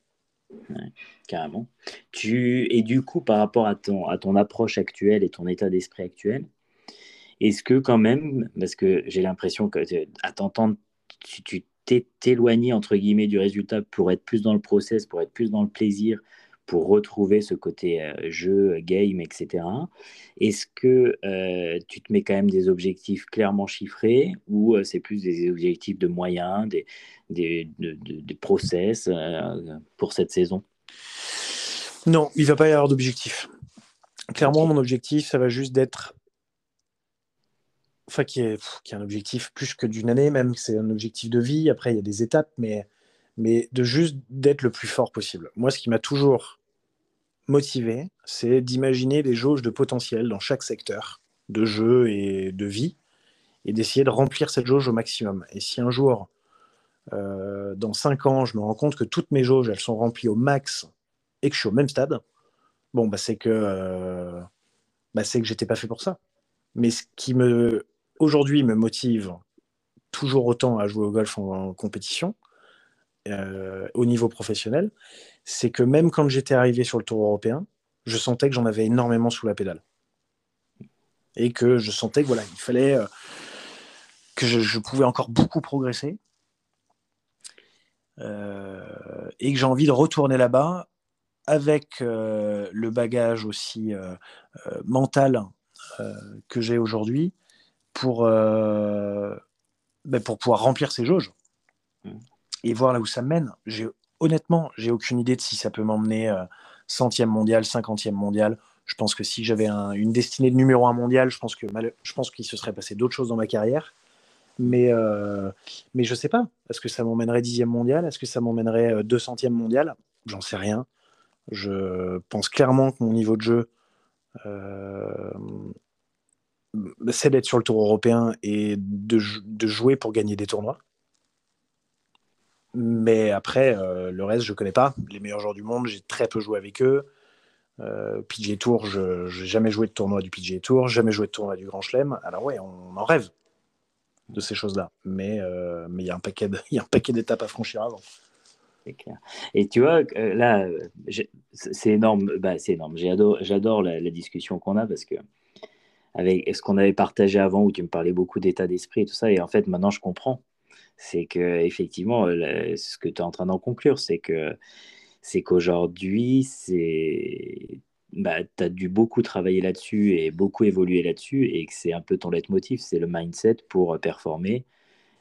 Carrément. Tu, et du coup, par rapport à ton, à ton approche actuelle et ton état d'esprit actuel, est-ce que quand même, parce que j'ai l'impression que à t'entendre, tu, tu t'éloigner entre guillemets du résultat pour être plus dans le process, pour être plus dans le plaisir, pour retrouver ce côté euh, jeu, game, etc. Est-ce que euh, tu te mets quand même des objectifs clairement chiffrés ou euh, c'est plus des objectifs de moyens, des, des, process pour cette saison? Non, il ne va pas y avoir d'objectif. Clairement, mon objectif, ça va juste d'être enfin qui est, qui est un objectif plus que d'une année, même c'est un objectif de vie. Après, il y a des étapes, mais, mais de juste d'être le plus fort possible. Moi, ce qui m'a toujours motivé, c'est d'imaginer des jauges de potentiel dans chaque secteur de jeu et de vie, et d'essayer de remplir cette jauge au maximum. Et si un jour, euh, dans cinq ans, je me rends compte que toutes mes jauges, elles sont remplies au max et que je suis au même stade, bon, bah, c'est que, euh, bah, que j'étais pas fait pour ça. Mais ce qui me aujourd'hui me motive toujours autant à jouer au golf en, compétition, euh, au niveau professionnel, c'est que même quand j'étais arrivé sur le tour européen, je sentais que j'en avais énormément sous la pédale. Et que je sentais que voilà, il fallait euh, que je, pouvais encore beaucoup progresser. Euh, et que j'ai envie de retourner là-bas avec le bagage aussi mental que j'ai aujourd'hui pour, euh, ben pour pouvoir remplir ces jauges mm. et voir là où ça mène. Honnêtement, j'ai aucune idée de si ça peut m'emmener euh, centième mondial, cinquantième mondial. Je pense que si j'avais une destinée de numéro un mondial, je pense que je pense qu'il se serait passé d'autres choses dans ma carrière. Mais, euh, mais je sais pas. Est-ce que ça m'emmènerait dixième mondial? Est-ce que ça m'emmènerait 200e mondial? J'en sais rien. Je pense clairement que mon niveau de jeu, c'est d'être sur le tour européen et de, jouer pour gagner des tournois. Mais après, euh, le reste, je connais pas. Les meilleurs joueurs du monde, j'ai très peu joué avec eux. Euh, PGA Tour, je n'ai jamais joué de tournoi du PGA Tour, jamais joué de tournoi du Grand Chelem. Alors ouais, on en rêve de ces choses-là. Mais euh, mais il y a un paquet d'étapes à franchir avant. C'est clair. Et tu vois, euh, là, c'est énorme. Bah, c'est énorme. J'adore la, la, discussion qu'on a parce que avec ce qu'on avait partagé avant où tu me parlais beaucoup d'état d'esprit et tout ça. Et en fait, maintenant, je comprends. C'est que effectivement, ce que tu es en train d'en conclure, c'est que c'est qu'aujourd'hui, c'est bah, tu as dû beaucoup travailler là-dessus et beaucoup évoluer là-dessus et que c'est un peu ton leitmotiv, c'est le mindset pour performer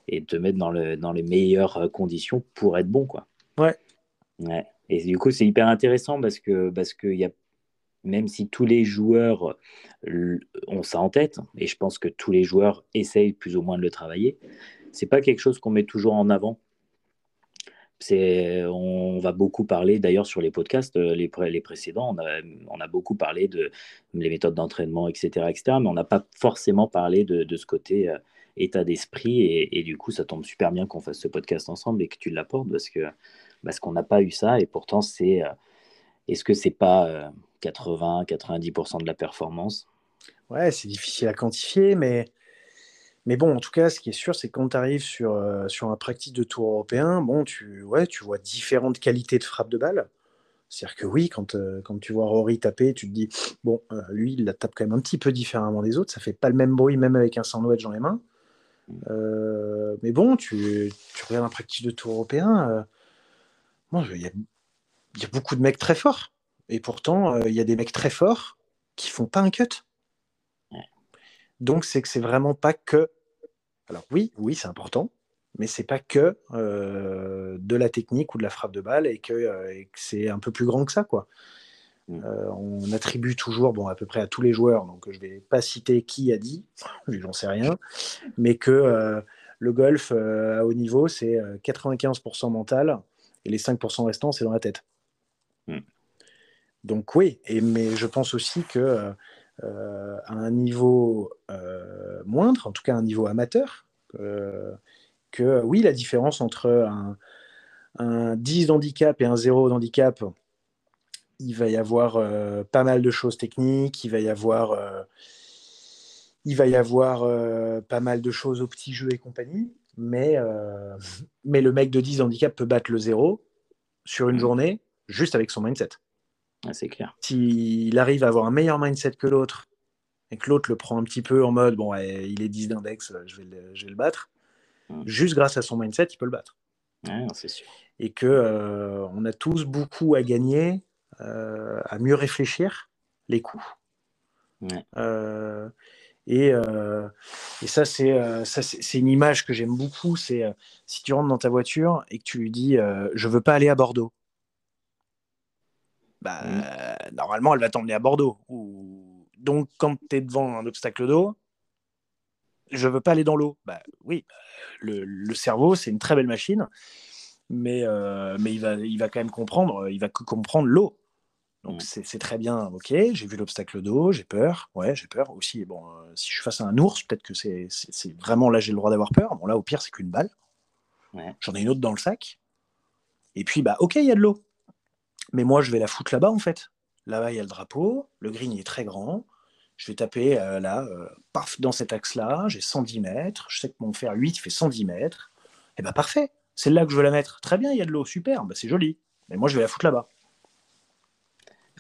et te mettre dans, le, dans les meilleures conditions pour être bon. Quoi. Ouais. ouais. Et du coup, c'est hyper intéressant parce que, parce que y a, même si tous les joueurs ont ça en tête, et je pense que tous les joueurs essayent plus ou moins de le travailler, c'est pas quelque chose qu'on met toujours en avant. On va beaucoup parler, d'ailleurs sur les podcasts, euh, les, précédents, on a, beaucoup parlé de les méthodes d'entraînement, etc., etc., mais on n'a pas forcément parlé de, ce côté euh, état d'esprit, et, et, du coup, ça tombe super bien qu'on fasse ce podcast ensemble et que tu l'apportes, parce que parce qu'on n'a pas eu ça, et pourtant, c'est, euh, est-ce que c'est pas 80-90% de la performance? Ouais, c'est difficile à quantifier, mais, mais bon, en tout cas, ce qui est sûr, c'est quand tu arrives sur, euh, sur un practice de tour européen, bon, tu, ouais, tu vois différentes qualités de frappe de balle. C'est-à-dire que oui, quand, euh, quand tu vois Rory taper, tu te dis, bon, euh, lui, il la tape quand même un petit peu différemment des autres, ça fait pas le même bruit, même avec un sandwich dans les mains. mais bon, tu, tu, regardes un practice de tour européen, il y a, y a beaucoup de mecs très forts. Et pourtant, il y a des mecs très forts qui font pas un cut. Donc, c'est que c'est vraiment pas que. Alors, oui, oui, c'est important, mais c'est pas que euh, de la technique ou de la frappe de balle et que, euh, c'est un peu plus grand que ça, quoi. Mm. on attribue toujours, bon, à peu près à tous les joueurs, donc je vais pas citer qui a dit, j'en sais rien, mais que le golf à haut niveau, c'est 95% mental et les 5% restants, c'est dans la tête. Mm. Donc oui, et, mais je pense aussi que euh, à un niveau euh, moindre, en tout cas un niveau amateur, que oui, la différence entre un, 10 d'handicap et un 0 d'handicap, il va y avoir euh, pas mal de choses techniques, il va y avoir, il va y avoir pas mal de choses au petit jeu et compagnie, mais, mais le mec de 10 handicap peut battre le 0 sur une mmh. journée juste avec son mindset c'est clair. S'il arrive à avoir un meilleur mindset que l'autre, et que l'autre le prend un petit peu en mode bon, il est 10 d'index, je vais le, je vais le battre, juste grâce à son mindset, il peut le battre. c'est sûr. Et que euh, on a tous beaucoup à gagner euh, à mieux réfléchir les coups. Euh, et, et, ça, c'est c'est une image que j'aime beaucoup. C'est si tu rentres dans ta voiture et que tu lui dis je veux pas aller à Bordeaux bah, mmh. normalement, elle va t'emmener à Bordeaux. Donc, quand tu es devant un obstacle d'eau, je veux pas aller dans l'eau. Bah, oui, le, cerveau, c'est une très belle machine, mais, euh, mais il, va, il va quand même comprendre, il va comprendre l'eau. Donc, mmh. c'est très bien, ok, j'ai vu l'obstacle d'eau, j'ai peur, ouais, j'ai peur aussi. Bon, euh, si je suis face à un ours, peut-être que c'est vraiment là, j'ai le droit d'avoir peur. Bon, là, au pire, c'est qu'une balle. J'en ai une autre dans le sac. Et puis, bah, ok, il y a de l'eau. Mais moi, je vais la foutre là-bas, en fait. Là-bas, il y a le drapeau. Le green est très grand. Je vais taper euh, là, euh, paf, dans cet axe-là. J'ai 110 mètres. Je sais que mon fer 8 fait 110 mètres. Et eh bien, parfait. C'est là que je veux la mettre. Très bien, il y a de l'eau. Super. Bah, c'est joli. Mais moi, je vais la foutre là-bas.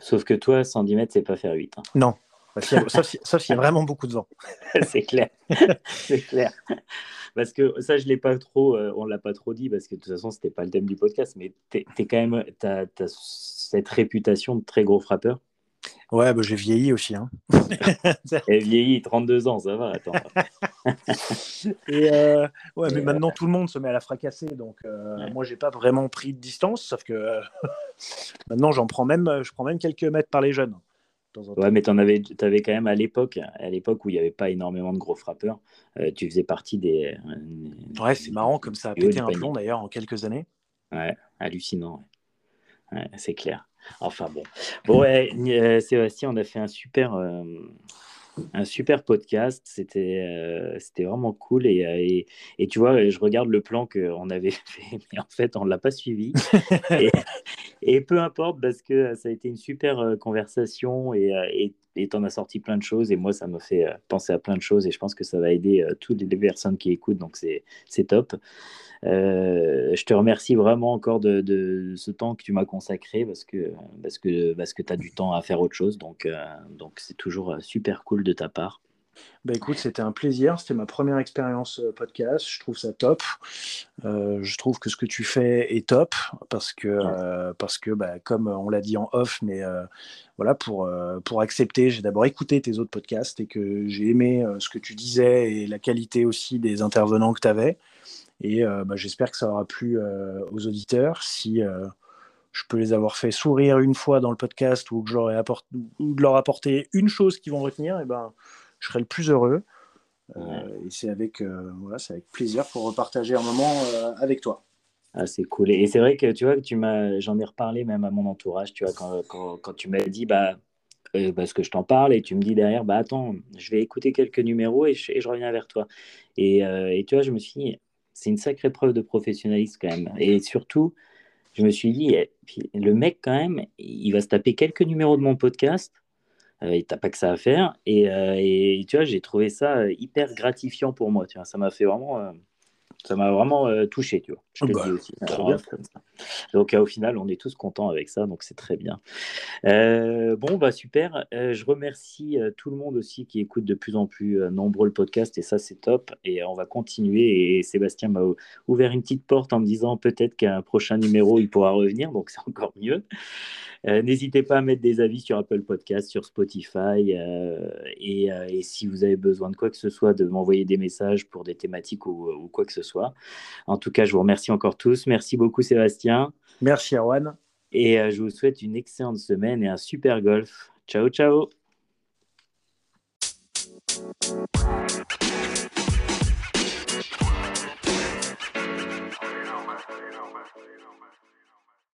Sauf que toi, 110 mètres, c'est pas faire 8. Hein. Non. Sauf s'il y a vraiment beaucoup de vent. c'est clair. c'est clair. Parce que ça, je l'ai pas trop, euh, on l'a pas trop dit parce que de toute façon, c'était pas le thème du podcast, mais tu es, quand même, tu as, cette réputation de très gros frappeur. Ouais, bah, j'ai vieilli aussi. Hein. Et vieilli, 32 ans, ça va, attends. Et euh, ouais, mais maintenant tout le monde se met à la fracasser, donc euh, moi j'ai pas vraiment pris de distance, sauf que maintenant j'en prends même, je prends même quelques mètres par les jeunes. Ouais, mais tu avais, avais quand même à l'époque, à l'époque où il n'y avait pas énormément de gros frappeurs, euh, tu faisais partie des. Euh, ouais, c'est marrant comme ça a pété un plomb d'ailleurs en quelques années. Ouais, hallucinant. c'est clair. Enfin bon. Bon, ouais, euh, Sébastien, on a fait un super, un super podcast. C'était euh, c'était vraiment cool. Et, euh, et, et, tu vois, je regarde le plan qu'on avait fait, mais en fait, on ne l'a pas suivi. et, peu importe, parce que ça a été une super euh, conversation et tu en as sorti plein de choses. Et moi, ça me fait penser à plein de choses. Et je pense que ça va aider toutes les personnes qui écoutent. Donc, c'est top. Euh, je te remercie vraiment encore de, ce temps que tu m'as consacré parce que, parce que, parce que tu as du temps à faire autre chose. Donc, euh, donc c'est toujours euh, super cool de ta part. Bah écoute, c'était un plaisir. C'était ma première expérience podcast. Je trouve ça top. je trouve que ce que tu fais est top parce que, parce que bah, comme on l'a dit en off, mais voilà, pour, pour accepter, j'ai d'abord écouté tes autres podcasts et que j'ai aimé ce que tu disais et la qualité aussi des intervenants que tu avais. Et euh, bah, j'espère que ça aura plu euh, aux auditeurs. Si euh, je peux les avoir fait sourire une fois dans le podcast ou que j'aurais apporté, ou de leur apporter une chose qu'ils vont retenir, et ben, je serai le plus heureux. et c'est avec, voilà, avec plaisir pour repartager un moment avec toi. Ah, c'est cool. Et c'est vrai que tu vois, que tu m'as, j'en ai reparlé même à mon entourage, tu vois, quand, quand, quand tu m'as dit, bah, parce que je t'en parle et tu me dis derrière, bah attends, je vais écouter quelques numéros et je, et je reviens vers toi. Et, et, tu vois, je me suis dit, c'est une sacrée preuve de professionnalisme quand même. Et surtout, je me suis dit, eh, le mec quand même, il va se taper quelques numéros de mon podcast. Euh, n'a pas que ça à faire. Et, euh, et tu vois, j'ai trouvé ça hyper gratifiant pour moi. Tu vois, ça m'a fait vraiment. Ça m'a vraiment euh, touché, tu vois. Je te bah, dis aussi. Donc euh, au final, on est tous contents avec ça, donc c'est très bien. Euh, bon, bah super. je remercie tout le monde aussi qui écoute de plus en plus nombreux le podcast, et ça c'est top. Et on va continuer. Et Sébastien m'a ouvert une petite porte en me disant peut-être qu'un prochain numéro il pourra revenir, donc c'est encore mieux. N'hésitez pas à mettre des avis sur Apple Podcast, sur Spotify. Et, et, si vous avez besoin de quoi que ce soit, de m'envoyer des messages pour des thématiques ou, ou, quoi que ce soit. En tout cas, je vous remercie encore tous. Merci beaucoup, Sébastien. Merci, Erwan. Et je vous souhaite une excellente semaine et un super golf. Ciao, ciao.